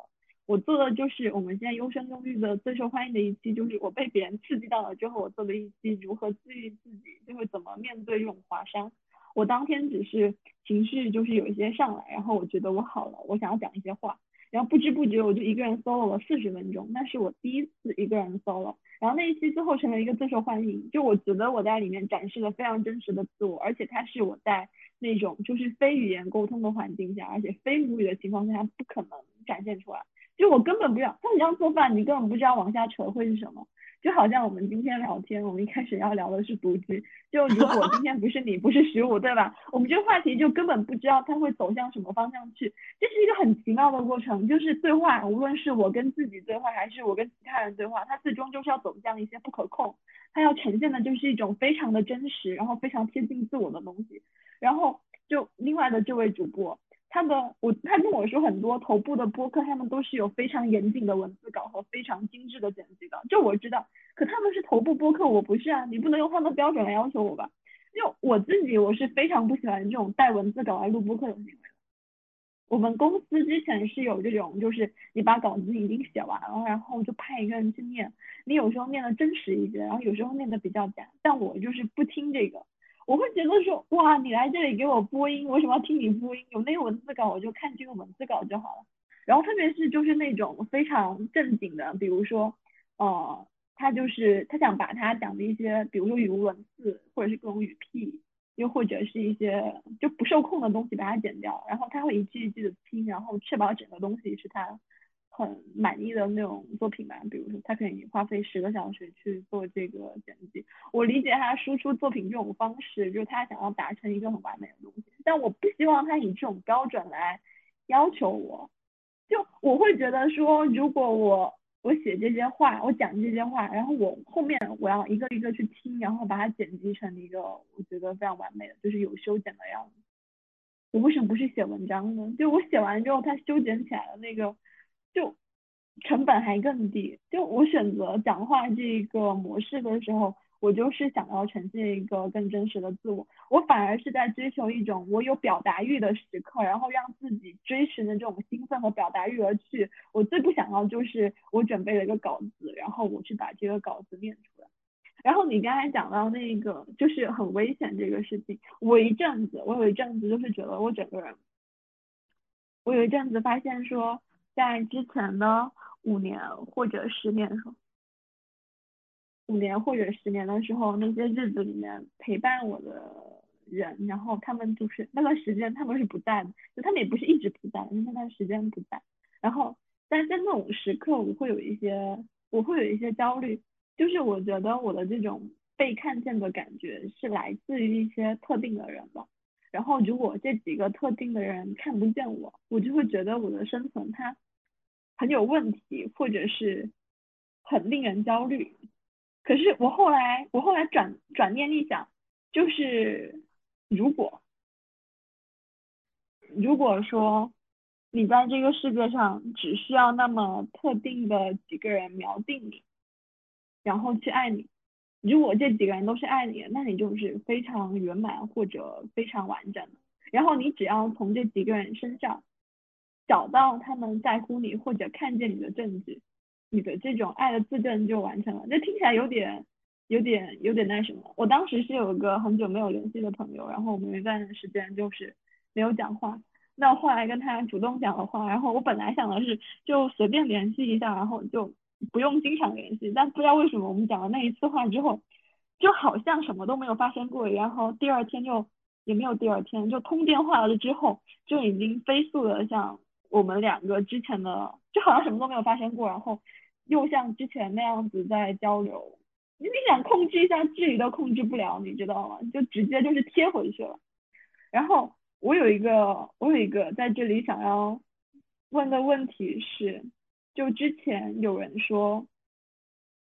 我做的就是我们现在优生优育的最受欢迎的一期，就是我被别人刺激到了之后，我做的一期如何治愈自己，就会怎么面对这种华山。我当天只是情绪就是有一些上来，然后我觉得我好了，我想要讲一些话。然后不知不觉我就一个人 solo 了四十分钟，那是我第一次一个人 solo。然后那一期最后成了一个最受欢迎，就我觉得我在里面展示了非常真实的自我，而且它是我在那种就是非语言沟通的环境下，而且非母语的情况下不可能展现出来。就我根本不要，像你这样做饭，你根本不知道往下扯会是什么。就好像我们今天聊天，我们一开始要聊的是独居。就如果今天不是你，不是十五，对吧？我们这个话题就根本不知道它会走向什么方向去。这是一个很奇妙的过程，就是对话，无论是我跟自己对话，还是我跟其他人对话，它最终就是要走向一些不可控。它要呈现的就是一种非常的真实，然后非常贴近自我的东西。然后就另外的这位主播。他的我，他跟我说很多头部的播客，他们都是有非常严谨的文字稿和非常精致的剪辑的，这我知道。可他们是头部播客，我不是啊，你不能用他们标准来要求我吧？就我自己，我是非常不喜欢这种带文字稿来录播客的行为。我们公司之前是有这种，就是你把稿子已经写完了，然后就派一个人去念，你有时候念的真实一些，然后有时候念的比较假，但我就是不听这个。我会觉得说，哇，你来这里给我播音，为什么要听你播音？有那个文字稿，我就看这个文字稿就好了。然后特别是就是那种非常正经的，比如说，呃，他就是他想把他讲的一些，比如说语无伦次，或者是各种语屁，又或者是一些就不受控的东西把它剪掉，然后他会一句一句的听，然后确保整个东西是他很满意的那种作品吧。比如说他可以花费十个小时去做这个剪辑，我理解他输出作品这种方式，就是他想要达成一个很完美的东西，但我不希望他以这种标准来要求我，就我会觉得说，如果我。我写这些话，我讲这些话，然后我后面我要一个一个去听，然后把它剪辑成一个我觉得非常完美的，就是有修剪的样子。我为什么不是写文章呢？就我写完之后，它修剪起来的那个，就成本还更低。就我选择讲话这个模式的时候。我就是想要呈现一个更真实的自我，我反而是在追求一种我有表达欲的时刻，然后让自己追寻的这种兴奋和表达欲而去。我最不想要就是我准备了一个稿子，然后我去把这个稿子念出来。然后你刚才讲到那个就是很危险这个事情，我一阵子，我有一阵子就是觉得我整个人，我有一阵子发现说，在之前的五年或者十年的时候。五年或者十年的时候，那些日子里面陪伴我的人，然后他们就是那段时间他们是不在的，就他们也不是一直不在，因为那段时间不在。然后，但是在那种时刻，我会有一些，我会有一些焦虑，就是我觉得我的这种被看见的感觉是来自于一些特定的人吧。然后，如果这几个特定的人看不见我，我就会觉得我的生存它很有问题，或者是很令人焦虑。可是我后来，我后来转转念一想，就是如果如果说你在这个世界上只需要那么特定的几个人锚定你，然后去爱你，如果这几个人都是爱你的，那你就是非常圆满或者非常完整的。然后你只要从这几个人身上找到他们在乎你或者看见你的证据。你的这种爱的自证就完成了，这听起来有点、有点、有点那什么。我当时是有一个很久没有联系的朋友，然后我们一段时间就是没有讲话。那后来跟他主动讲了话，然后我本来想的是就随便联系一下，然后就不用经常联系。但不知道为什么我们讲了那一次话之后，就好像什么都没有发生过，然后第二天就也没有第二天，就通电话了之后就已经飞速的像我们两个之前的，就好像什么都没有发生过，然后。又像之前那样子在交流，你想控制一下距离都控制不了，你知道吗？就直接就是贴回去了。然后我有一个我有一个在这里想要问的问题是，就之前有人说，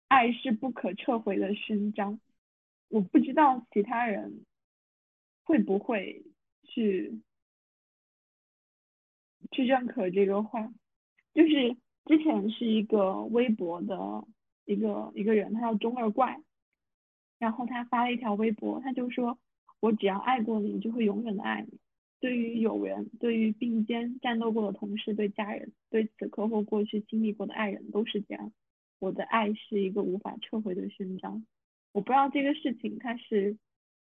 爱是不可撤回的勋章，我不知道其他人会不会去去认可这个话，就是。之前是一个微博的一个一个人，他叫中二怪，然后他发了一条微博，他就说：“我只要爱过你，就会永远的爱你。对于友人，对于并肩战斗过的同事，对家人，对此刻或过去经历过的爱人，都是这样。我的爱是一个无法撤回的勋章。我不知道这个事情他是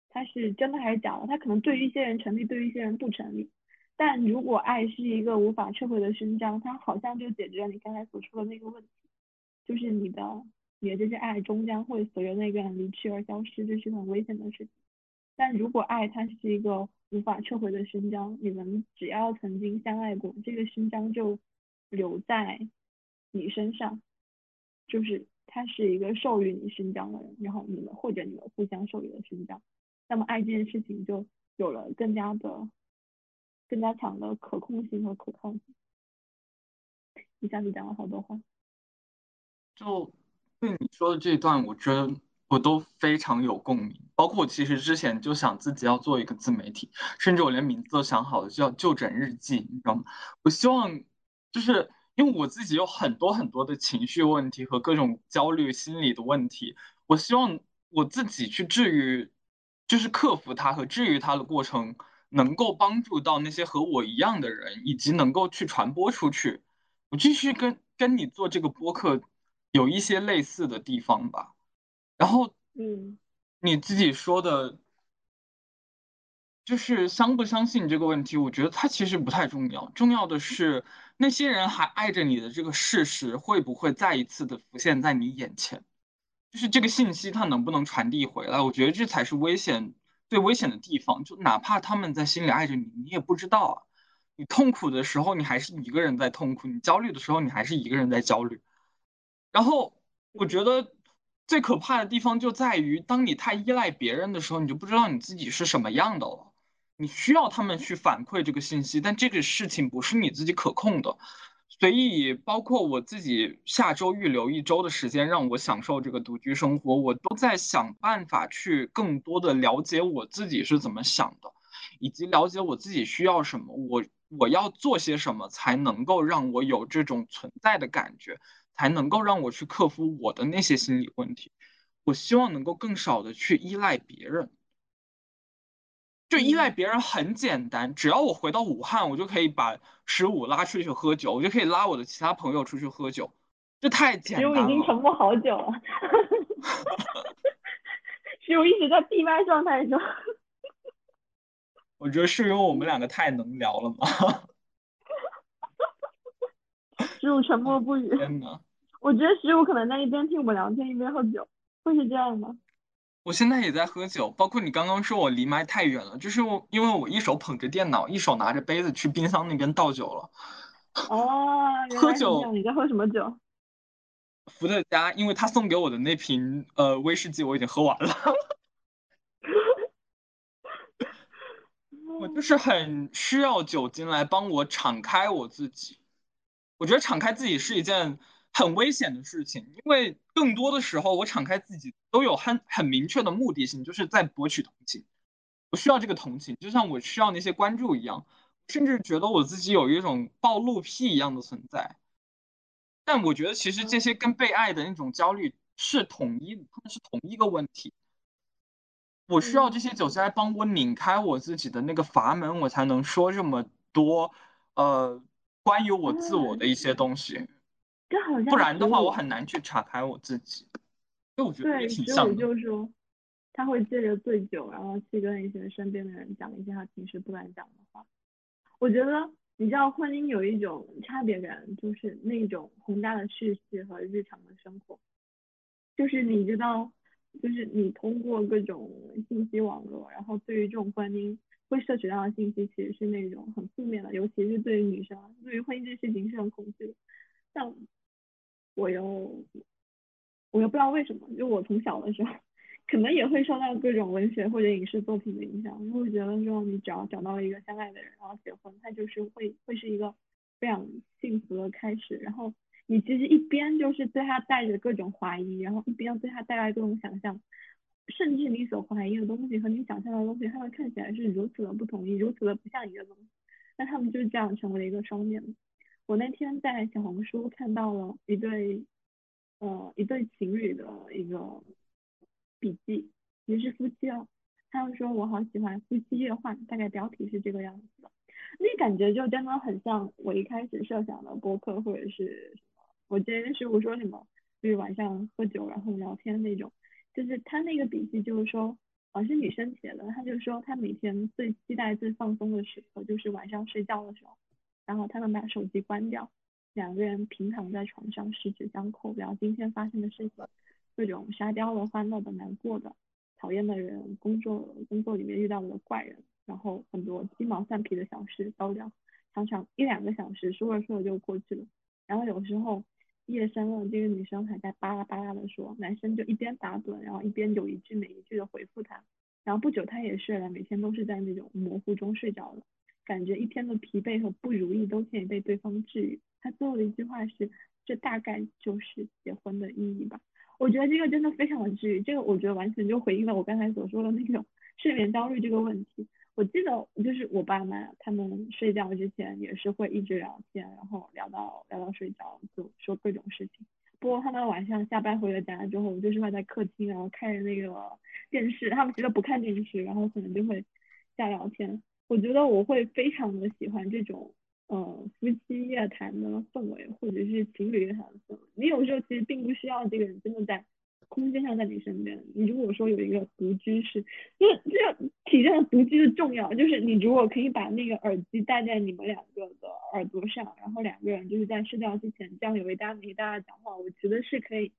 他是真的还是假的，他可能对于一些人成立，对于一些人不成立。”但如果爱是一个无法撤回的勋章，它好像就解决了你刚才所说的那个问题，就是你的你的这些爱终将会随着那个人离去而消失，这是很危险的事情。但如果爱它是一个无法撤回的勋章，你们只要曾经相爱过，这个勋章就留在你身上，就是他是一个授予你勋章的人，然后你们或者你们互相授予了勋章，那么爱这件事情就有了更加的。更加强的可控性和可靠性。一下子讲了好多话，就对你说的这段，我觉得我都非常有共鸣。包括我其实之前就想自己要做一个自媒体，甚至我连名字都想好了，叫“就诊日记”，你知道吗？我希望就是因为我自己有很多很多的情绪问题和各种焦虑心理的问题，我希望我自己去治愈，就是克服它和治愈它的过程。能够帮助到那些和我一样的人，以及能够去传播出去。我继续跟跟你做这个播客，有一些类似的地方吧。然后，嗯，你自己说的，就是相不相信这个问题，我觉得它其实不太重要。重要的是那些人还爱着你的这个事实，会不会再一次的浮现在你眼前？就是这个信息它能不能传递回来？我觉得这才是危险。最危险的地方，就哪怕他们在心里爱着你，你也不知道啊。你痛苦的时候，你还是一个人在痛苦；你焦虑的时候，你还是一个人在焦虑。然后我觉得最可怕的地方就在于，当你太依赖别人的时候，你就不知道你自己是什么样的了。你需要他们去反馈这个信息，但这个事情不是你自己可控的。所以，包括我自己下周预留一周的时间让我享受这个独居生活，我都在想办法去更多的了解我自己是怎么想的，以及了解我自己需要什么，我我要做些什么才能够让我有这种存在的感觉，才能够让我去克服我的那些心理问题。我希望能够更少的去依赖别人。就依赖别人很简单，只要我回到武汉，我就可以把十五拉出去喝酒，我就可以拉我的其他朋友出去喝酒，这太简单了。十五已经沉默好久了，十五一直在闭麦状态中。我觉得是因为我们两个太能聊了吗。十五沉默不语。天呐，我觉得十五可能在一边听我们聊天一边喝酒，会是这样吗？我现在也在喝酒，包括你刚刚说我离麦太远了，就是我因为我一手捧着电脑，一手拿着杯子去冰箱那边倒酒了。哦，喝酒你在喝什么酒？伏特加，因为他送给我的那瓶呃威士忌我已经喝完了。我就是很需要酒精来帮我敞开我自己，我觉得敞开自己是一件。很危险的事情，因为更多的时候，我敞开自己都有很很明确的目的性，就是在博取同情。我需要这个同情，就像我需要那些关注一样，甚至觉得我自己有一种暴露癖一样的存在。但我觉得其实这些跟被爱的那种焦虑是统一，他们是同一个问题。我需要这些酒精来帮我拧开我自己的那个阀门，我才能说这么多，呃，关于我自我的一些东西。这好像不然的话，我很难去岔开我自己。就我觉得也挺像的。就是说，他会借着醉酒，然后去跟一些身边的人讲一些他平时不敢讲的话。我觉得，你知道，婚姻有一种差别感，就是那种宏大的叙事和日常的生活。就是你知道，就是你通过各种信息网络，然后对于这种婚姻会摄取到的信息，其实是那种很负面的，尤其是对于女生，对于婚姻这事情是很恐惧的。但我又，我又不知道为什么，就我从小的时候，可能也会受到各种文学或者影视作品的影响，就会觉得说，你只要找到一个相爱的人，然后结婚，他就是会会是一个非常幸福的开始。然后你其实一边就是对他带着各种怀疑，然后一边对他带来各种想象，甚至你所怀疑的东西和你想象的东西，他们看起来是如此的不同意，如此的不像一个东西，那他们就是这样成为了一个双面的。我那天在小红书看到了一对，呃，一对情侣的一个笔记，也是夫妻哦。他们说我好喜欢夫妻夜话，大概标题是这个样子的。那感觉就真的很像我一开始设想的播客或者是什么。我今天师傅说什么，就是晚上喝酒然后聊天那种。就是他那个笔记就是说，好像是女生写的，他就说他每天最期待最放松的时刻就是晚上睡觉的时候。然后他们把手机关掉，两个人平躺在床上，十指相扣，聊今天发生的事情，各种沙雕的、欢乐的、难过的、讨厌的人、工作工作里面遇到的怪人，然后很多鸡毛蒜皮的小事都聊，常常一两个小时说着说着就过去了。然后有时候夜深了，这个女生还在巴拉巴拉的说，男生就一边打盹，然后一边有一句没一句的回复她。然后不久他也睡了，每天都是在那种模糊中睡着了。感觉一天的疲惫和不如意都可以被对方治愈。他最后的一句话是：“这大概就是结婚的意义吧。”我觉得这个真的非常的治愈。这个我觉得完全就回应了我刚才所说的那种 睡眠焦虑这个问题。我记得就是我爸妈他们睡觉之前也是会一直聊天，然后聊到聊到睡着就说各种事情。不过他们晚上下班回了家之后，就是会在客厅然后看着那个电视。他们觉得不看电视，然后可能就会瞎聊天。我觉得我会非常的喜欢这种，呃，夫妻夜谈的氛围，或者是情侣夜谈的氛围。你有时候其实并不需要这个人真的在空间上在你身边。你如果说有一个独居是，就是这体现了独居的重要。就是你如果可以把那个耳机戴在你们两个的耳朵上，然后两个人就是在睡觉之前这样有一搭没一搭的讲话，我觉得是可以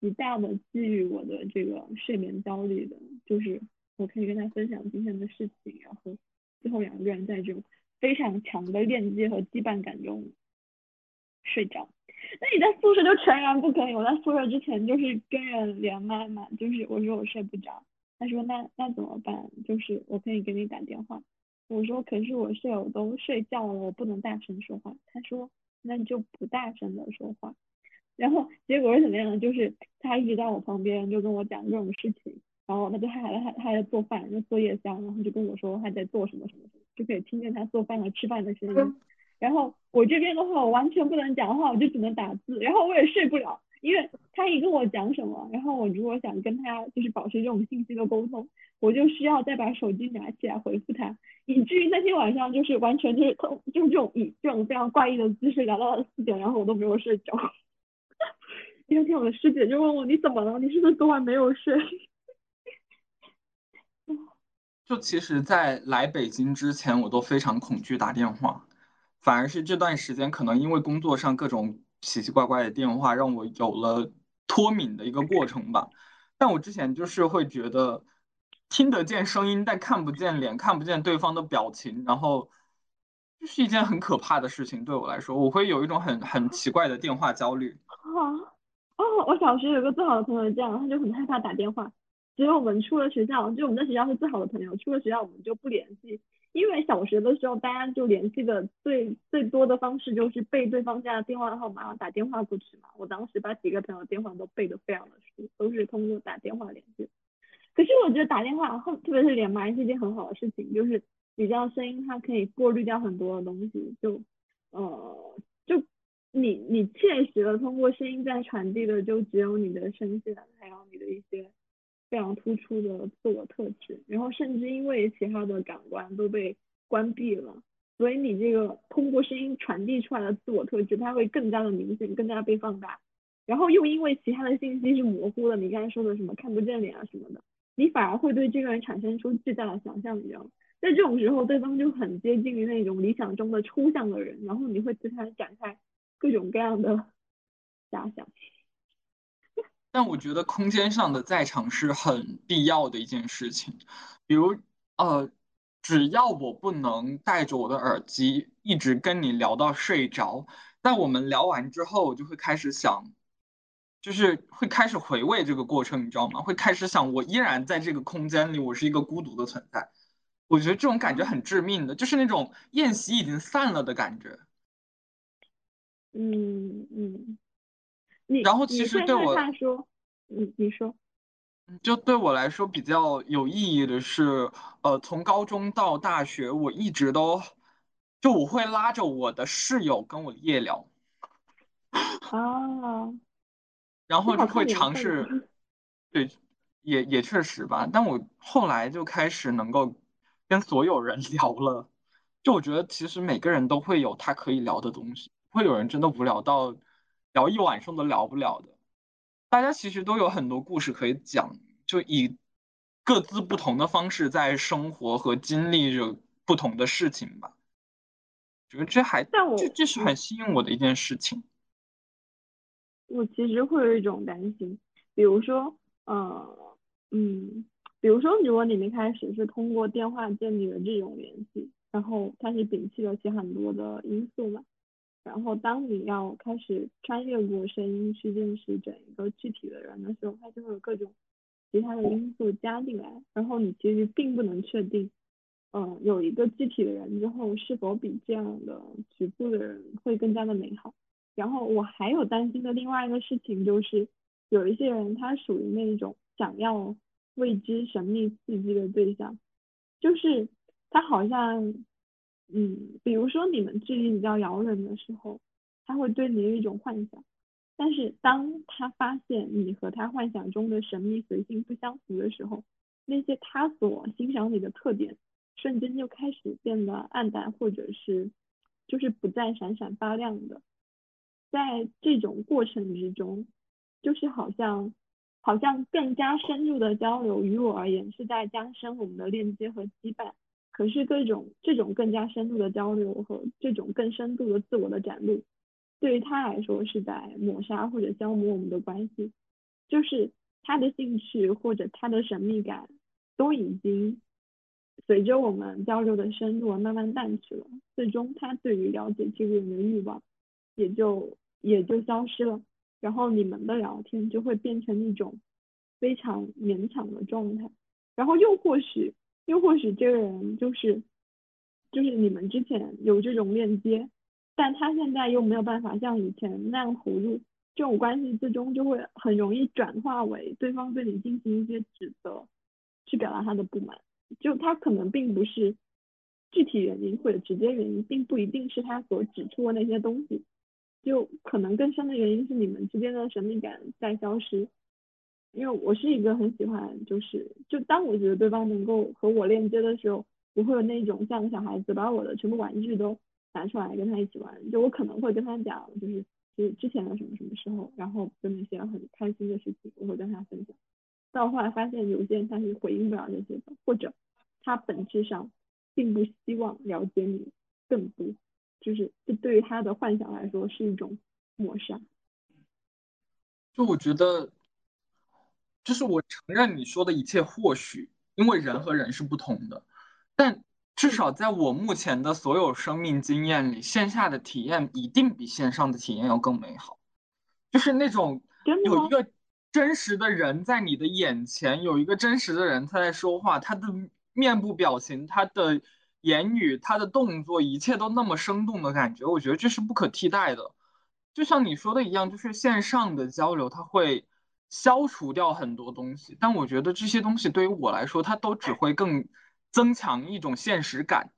极大的治愈我的这个睡眠焦虑的。就是。我可以跟他分享今天的事情，然后最后两个人在这种非常强的链接和羁绊感中睡着。那你在宿舍就全然不可以。我在宿舍之前就是跟人连麦嘛，就是我说我睡不着，他说那那怎么办？就是我可以给你打电话。我说可是我室友都睡觉了，我不能大声说话。他说那你就不大声的说话。然后结果是怎么样呢？就是他一直在我旁边就跟我讲这种事情，然后他就还还还在做饭，就做夜宵，然后就跟我说他在做什么什么什么，就可以听见他做饭和吃饭的声音。然后我这边的话，我完全不能讲话，我就只能打字，然后我也睡不了，因为他一跟我讲什么，然后我如果想跟他就是保持这种信息的沟通，我就需要再把手机拿起来回复他，以至于那天晚上就是完全就是就是这种以这种非常怪异的姿势聊到了四点，然后我都没有睡着。第二天我的师姐就问我你怎么了？你是不是昨晚没有睡？就其实，在来北京之前，我都非常恐惧打电话。反而是这段时间，可能因为工作上各种奇奇怪怪的电话，让我有了脱敏的一个过程吧。但我之前就是会觉得听得见声音，但看不见脸，看不见对方的表情，然后就是一件很可怕的事情。对我来说，我会有一种很很奇怪的电话焦虑。啊哦，我小学有个最好的朋友这样，他就很害怕打电话。只有我们出了学校，就我们在学校是最好的朋友，出了学校我们就不联系。因为小学的时候，大家就联系的最最多的方式就是背对方家的电话号码，打电话过去嘛。我当时把几个朋友电话都背得非常的熟，都是通过打电话联系。可是我觉得打电话后，特别是连麦是一件很好的事情，就是比较声音它可以过滤掉很多的东西，就呃就你你切实的通过声音在传递的就只有你的声线，还有你的一些。非常突出的自我特质，然后甚至因为其他的感官都被关闭了，所以你这个通过声音传递出来的自我特质，它会更加的明显，更加被放大。然后又因为其他的信息是模糊的，你刚才说的什么看不见脸啊什么的，你反而会对这个人产生出巨大的想象，你知道吗？在这种时候，对方就很接近于那种理想中的抽象的人，然后你会对他展开各种各样的遐想。但我觉得空间上的在场是很必要的一件事情，比如，呃，只要我不能带着我的耳机一直跟你聊到睡着，但我们聊完之后，我就会开始想，就是会开始回味这个过程，你知道吗？会开始想，我依然在这个空间里，我是一个孤独的存在。我觉得这种感觉很致命的，就是那种宴席已经散了的感觉。嗯嗯。你然后其实对我说，你你说，就对我来说比较有意义的是，呃，从高中到大学，我一直都，就我会拉着我的室友跟我夜聊，啊，然后就会尝试，对，也也确实吧，但我后来就开始能够跟所有人 聊了，就我觉得其实每个人都会有他可以聊的东西，不会有人真的无聊到。聊一晚上都聊不了的，大家其实都有很多故事可以讲，就以各自不同的方式在生活和经历着不同的事情吧。觉得这还这这是很吸引我的一件事情。我其实会有一种担心，比如说，呃，嗯，比如说，如果你们一开始是通过电话建立了这种联系，然后开始摒弃了其很多的因素嘛。然后，当你要开始穿越过声音去认识整一个具体的人的时候，它就会有各种其他的因素加进来。然后你其实并不能确定，嗯，有一个具体的人之后，是否比这样的局部的人会更加的美好。然后我还有担心的另外一个事情就是，有一些人他属于那种想要未知、神秘、刺激的对象，就是他好像。嗯，比如说你们距离比较遥远的时候，他会对你有一种幻想，但是当他发现你和他幻想中的神秘随性不相符的时候，那些他所欣赏你的特点，瞬间就开始变得暗淡，或者是就是不再闪闪发亮的。在这种过程之中，就是好像好像更加深入的交流，于我而言是在加深我们的链接和羁绊。可是各种这种更加深度的交流和这种更深度的自我的展露，对于他来说是在抹杀或者消磨我们的关系。就是他的兴趣或者他的神秘感都已经随着我们交流的深入而慢慢淡去了，最终他对于了解这个人的欲望也就也就消失了，然后你们的聊天就会变成一种非常勉强的状态，然后又或许又或许这个人就是就是你们之前有这种链接，但他现在又没有办法像以前那样投入。这种关系最终就会很容易转化为对方对你进行一些指责，去表达他的不满。就他可能并不是具体原因或者直接原因，并不一定是他所指出的那些东西，就可能更深的原因是你们之间的神秘感在消失。因为我是一个很喜欢，就是就当我觉得对方能够和我链接的时候，不会有那种像小孩子把我的全部玩具都拿出来跟他一起玩。就我可能会跟他讲，就是。就是之前的什么什么时候，然后就那些很开心的事情，我会跟他分享。但我后来发现，有些人他是回应不了这些的，或者他本质上并不希望了解你更多，就是这对于他的幻想来说是一种抹杀。就我觉得，就是我承认你说的一切或许，因为人和人是不同的，但。至少在我目前的所有生命经验里，线下的体验一定比线上的体验要更美好。就是那种有一个真实的人在你的眼前，有一个真实的人他在说话，他的面部表情、他的言语、他的动作，一切都那么生动的感觉，我觉得这是不可替代的。就像你说的一样，就是线上的交流，它会消除掉很多东西，但我觉得这些东西对于我来说，它都只会更。增强一种现实感，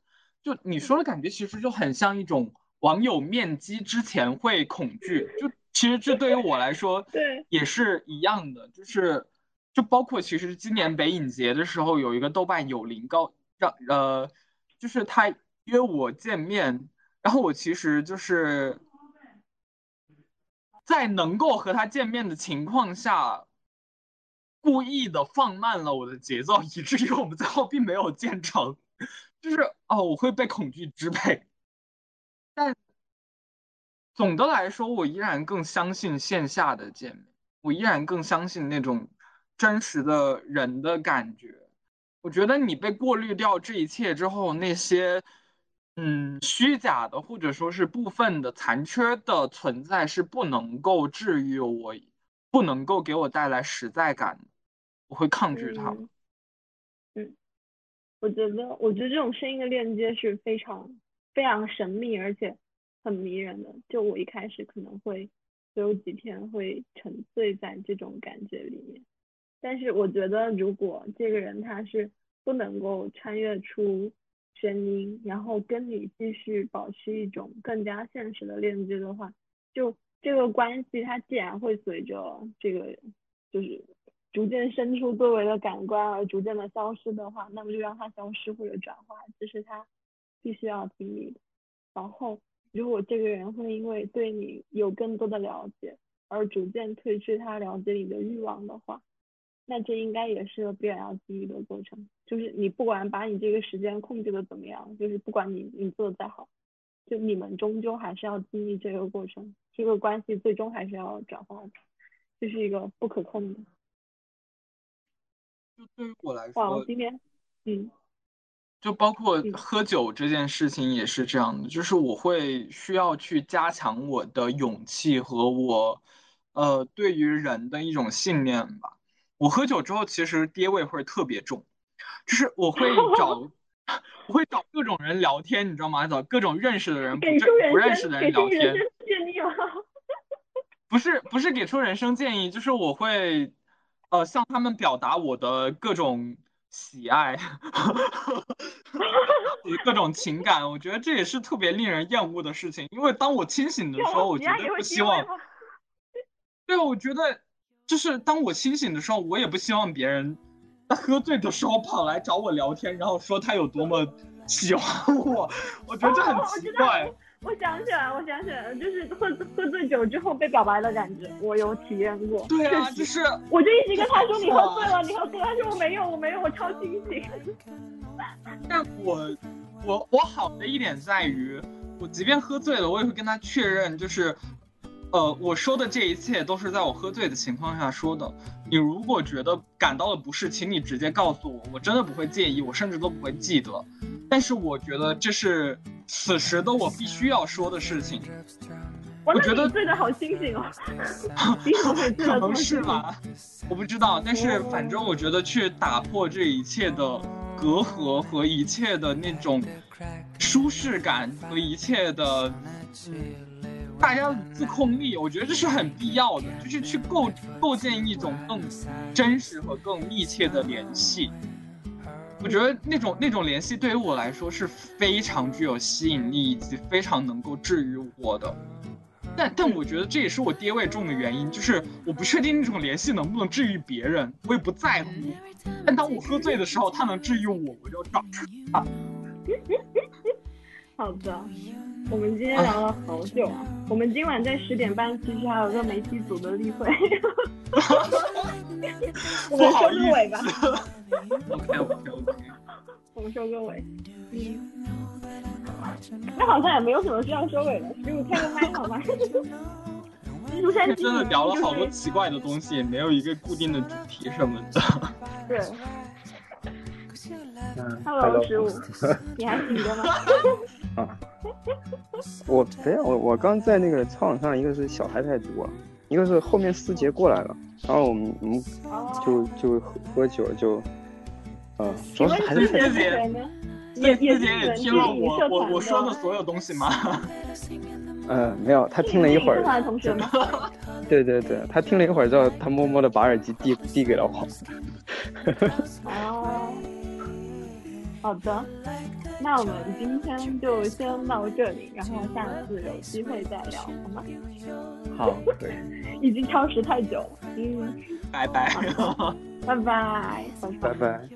就你说的感觉，其实就很像一种网友面基之前会恐惧，就其实这对于我来说，对，也是一样的，就是就包括其实今年北影节的时候，有一个豆瓣有零高让呃，就是他约我见面，然后我其实就是在能够和他见面的情况下。故意的放慢了我的节奏，以至于我们最后并没有建成。就是哦，我会被恐惧支配。但总的来说，我依然更相信线下的见面，我依然更相信那种真实的人的感觉。我觉得你被过滤掉这一切之后，那些嗯虚假的或者说是部分的残缺的存在是不能够治愈我，不能够给我带来实在感。我会抗拒它。嗯，我觉得，我觉得这种声音的链接是非常非常神秘，而且很迷人的。就我一开始可能会有几天会沉醉在这种感觉里面，但是我觉得，如果这个人他是不能够穿越出声音，然后跟你继续保持一种更加现实的链接的话，就这个关系，它既然会随着这个就是。逐渐生出多维的感官而逐渐的消失的话，那么就让它消失或者转化，这是他必须要经历的。然后，如果这个人会因为对你有更多的了解而逐渐褪去他了解你的欲望的话，那这应该也是必然要经历的过程。就是你不管把你这个时间控制的怎么样，就是不管你你做的再好，就你们终究还是要经历这个过程，这个关系最终还是要转化的，这是一个不可控的。就对于我来说，我今天，嗯，就包括喝酒这件事情也是这样的，就是我会需要去加强我的勇气和我，呃，对于人的一种信念吧。我喝酒之后，其实爹味会特别重，就是我会找，我会找各种人聊天，你知道吗？找各种认识的人，不不认识的人聊天。不是不是给出人生建议，就是我会。呃，向他们表达我的各种喜爱，各种情感，我觉得这也是特别令人厌恶的事情。因为当我清醒的时候，我绝对不希望。对，我觉得就是当我清醒的时候，我也不希望别人在喝醉的时候跑来找我聊天，然后说他有多么喜欢我。我觉得这很奇怪。我想起来，我想起来了，就是喝喝醉酒之后被表白的感觉，我有体验过。对啊，就是，我就一直跟他说你喝醉了，你喝醉了，他说我没有，我没有，我超清醒。但我我我好的一点在于，我即便喝醉了，我也会跟他确认，就是呃，我说的这一切都是在我喝醉的情况下说的。你如果觉得感到了不适，请你直接告诉我，我真的不会介意，我甚至都不会记得。但是我觉得这是此时的我必须要说的事情。我觉得醉的好清醒哦，可能是吧，我不知道。但是反正我觉得去打破这一切的隔阂和一切的那种舒适感和一切的大家的自控力，我觉得这是很必要的，就是去构构建一种更真实和更密切的联系。我觉得那种那种联系对于我来说是非常具有吸引力，以及非常能够治愈我的。但但我觉得这也是我爹味重的原因，就是我不确定那种联系能不能治愈别人，我也不在乎。但当我喝醉的时候，他能治愈我，我就找。好的，我们今天聊了好久啊。我们今晚在十点半其实还有个媒体组的例会，我们收个尾吧。OK OK OK。我们收个尾。嗯，那好像也没有什么需要收尾的，给我开个麦好吗？庐山真的聊了好多 就是奇怪的东西，也没有一个固定的主题什么的。对嗯，Hello 十五，你还醒着吗？啊，我没有，我我刚在那个操场上，一个是小孩太多，一个是后面四节过来了，然后我们我们哦，就就喝喝酒就，呃，主要是还是太四姐是谢谢谁呢？四也听了我我我说的所有东西吗？呃没有，他听了一会儿，同学吗？对对对，他听了一会儿之后，他默默的把耳机递递给了我。哦，好的，那我们今天就先到这里，然后下次有机会再聊，好吗？好，对，已经超时太久了，嗯，拜拜。拜拜，拜拜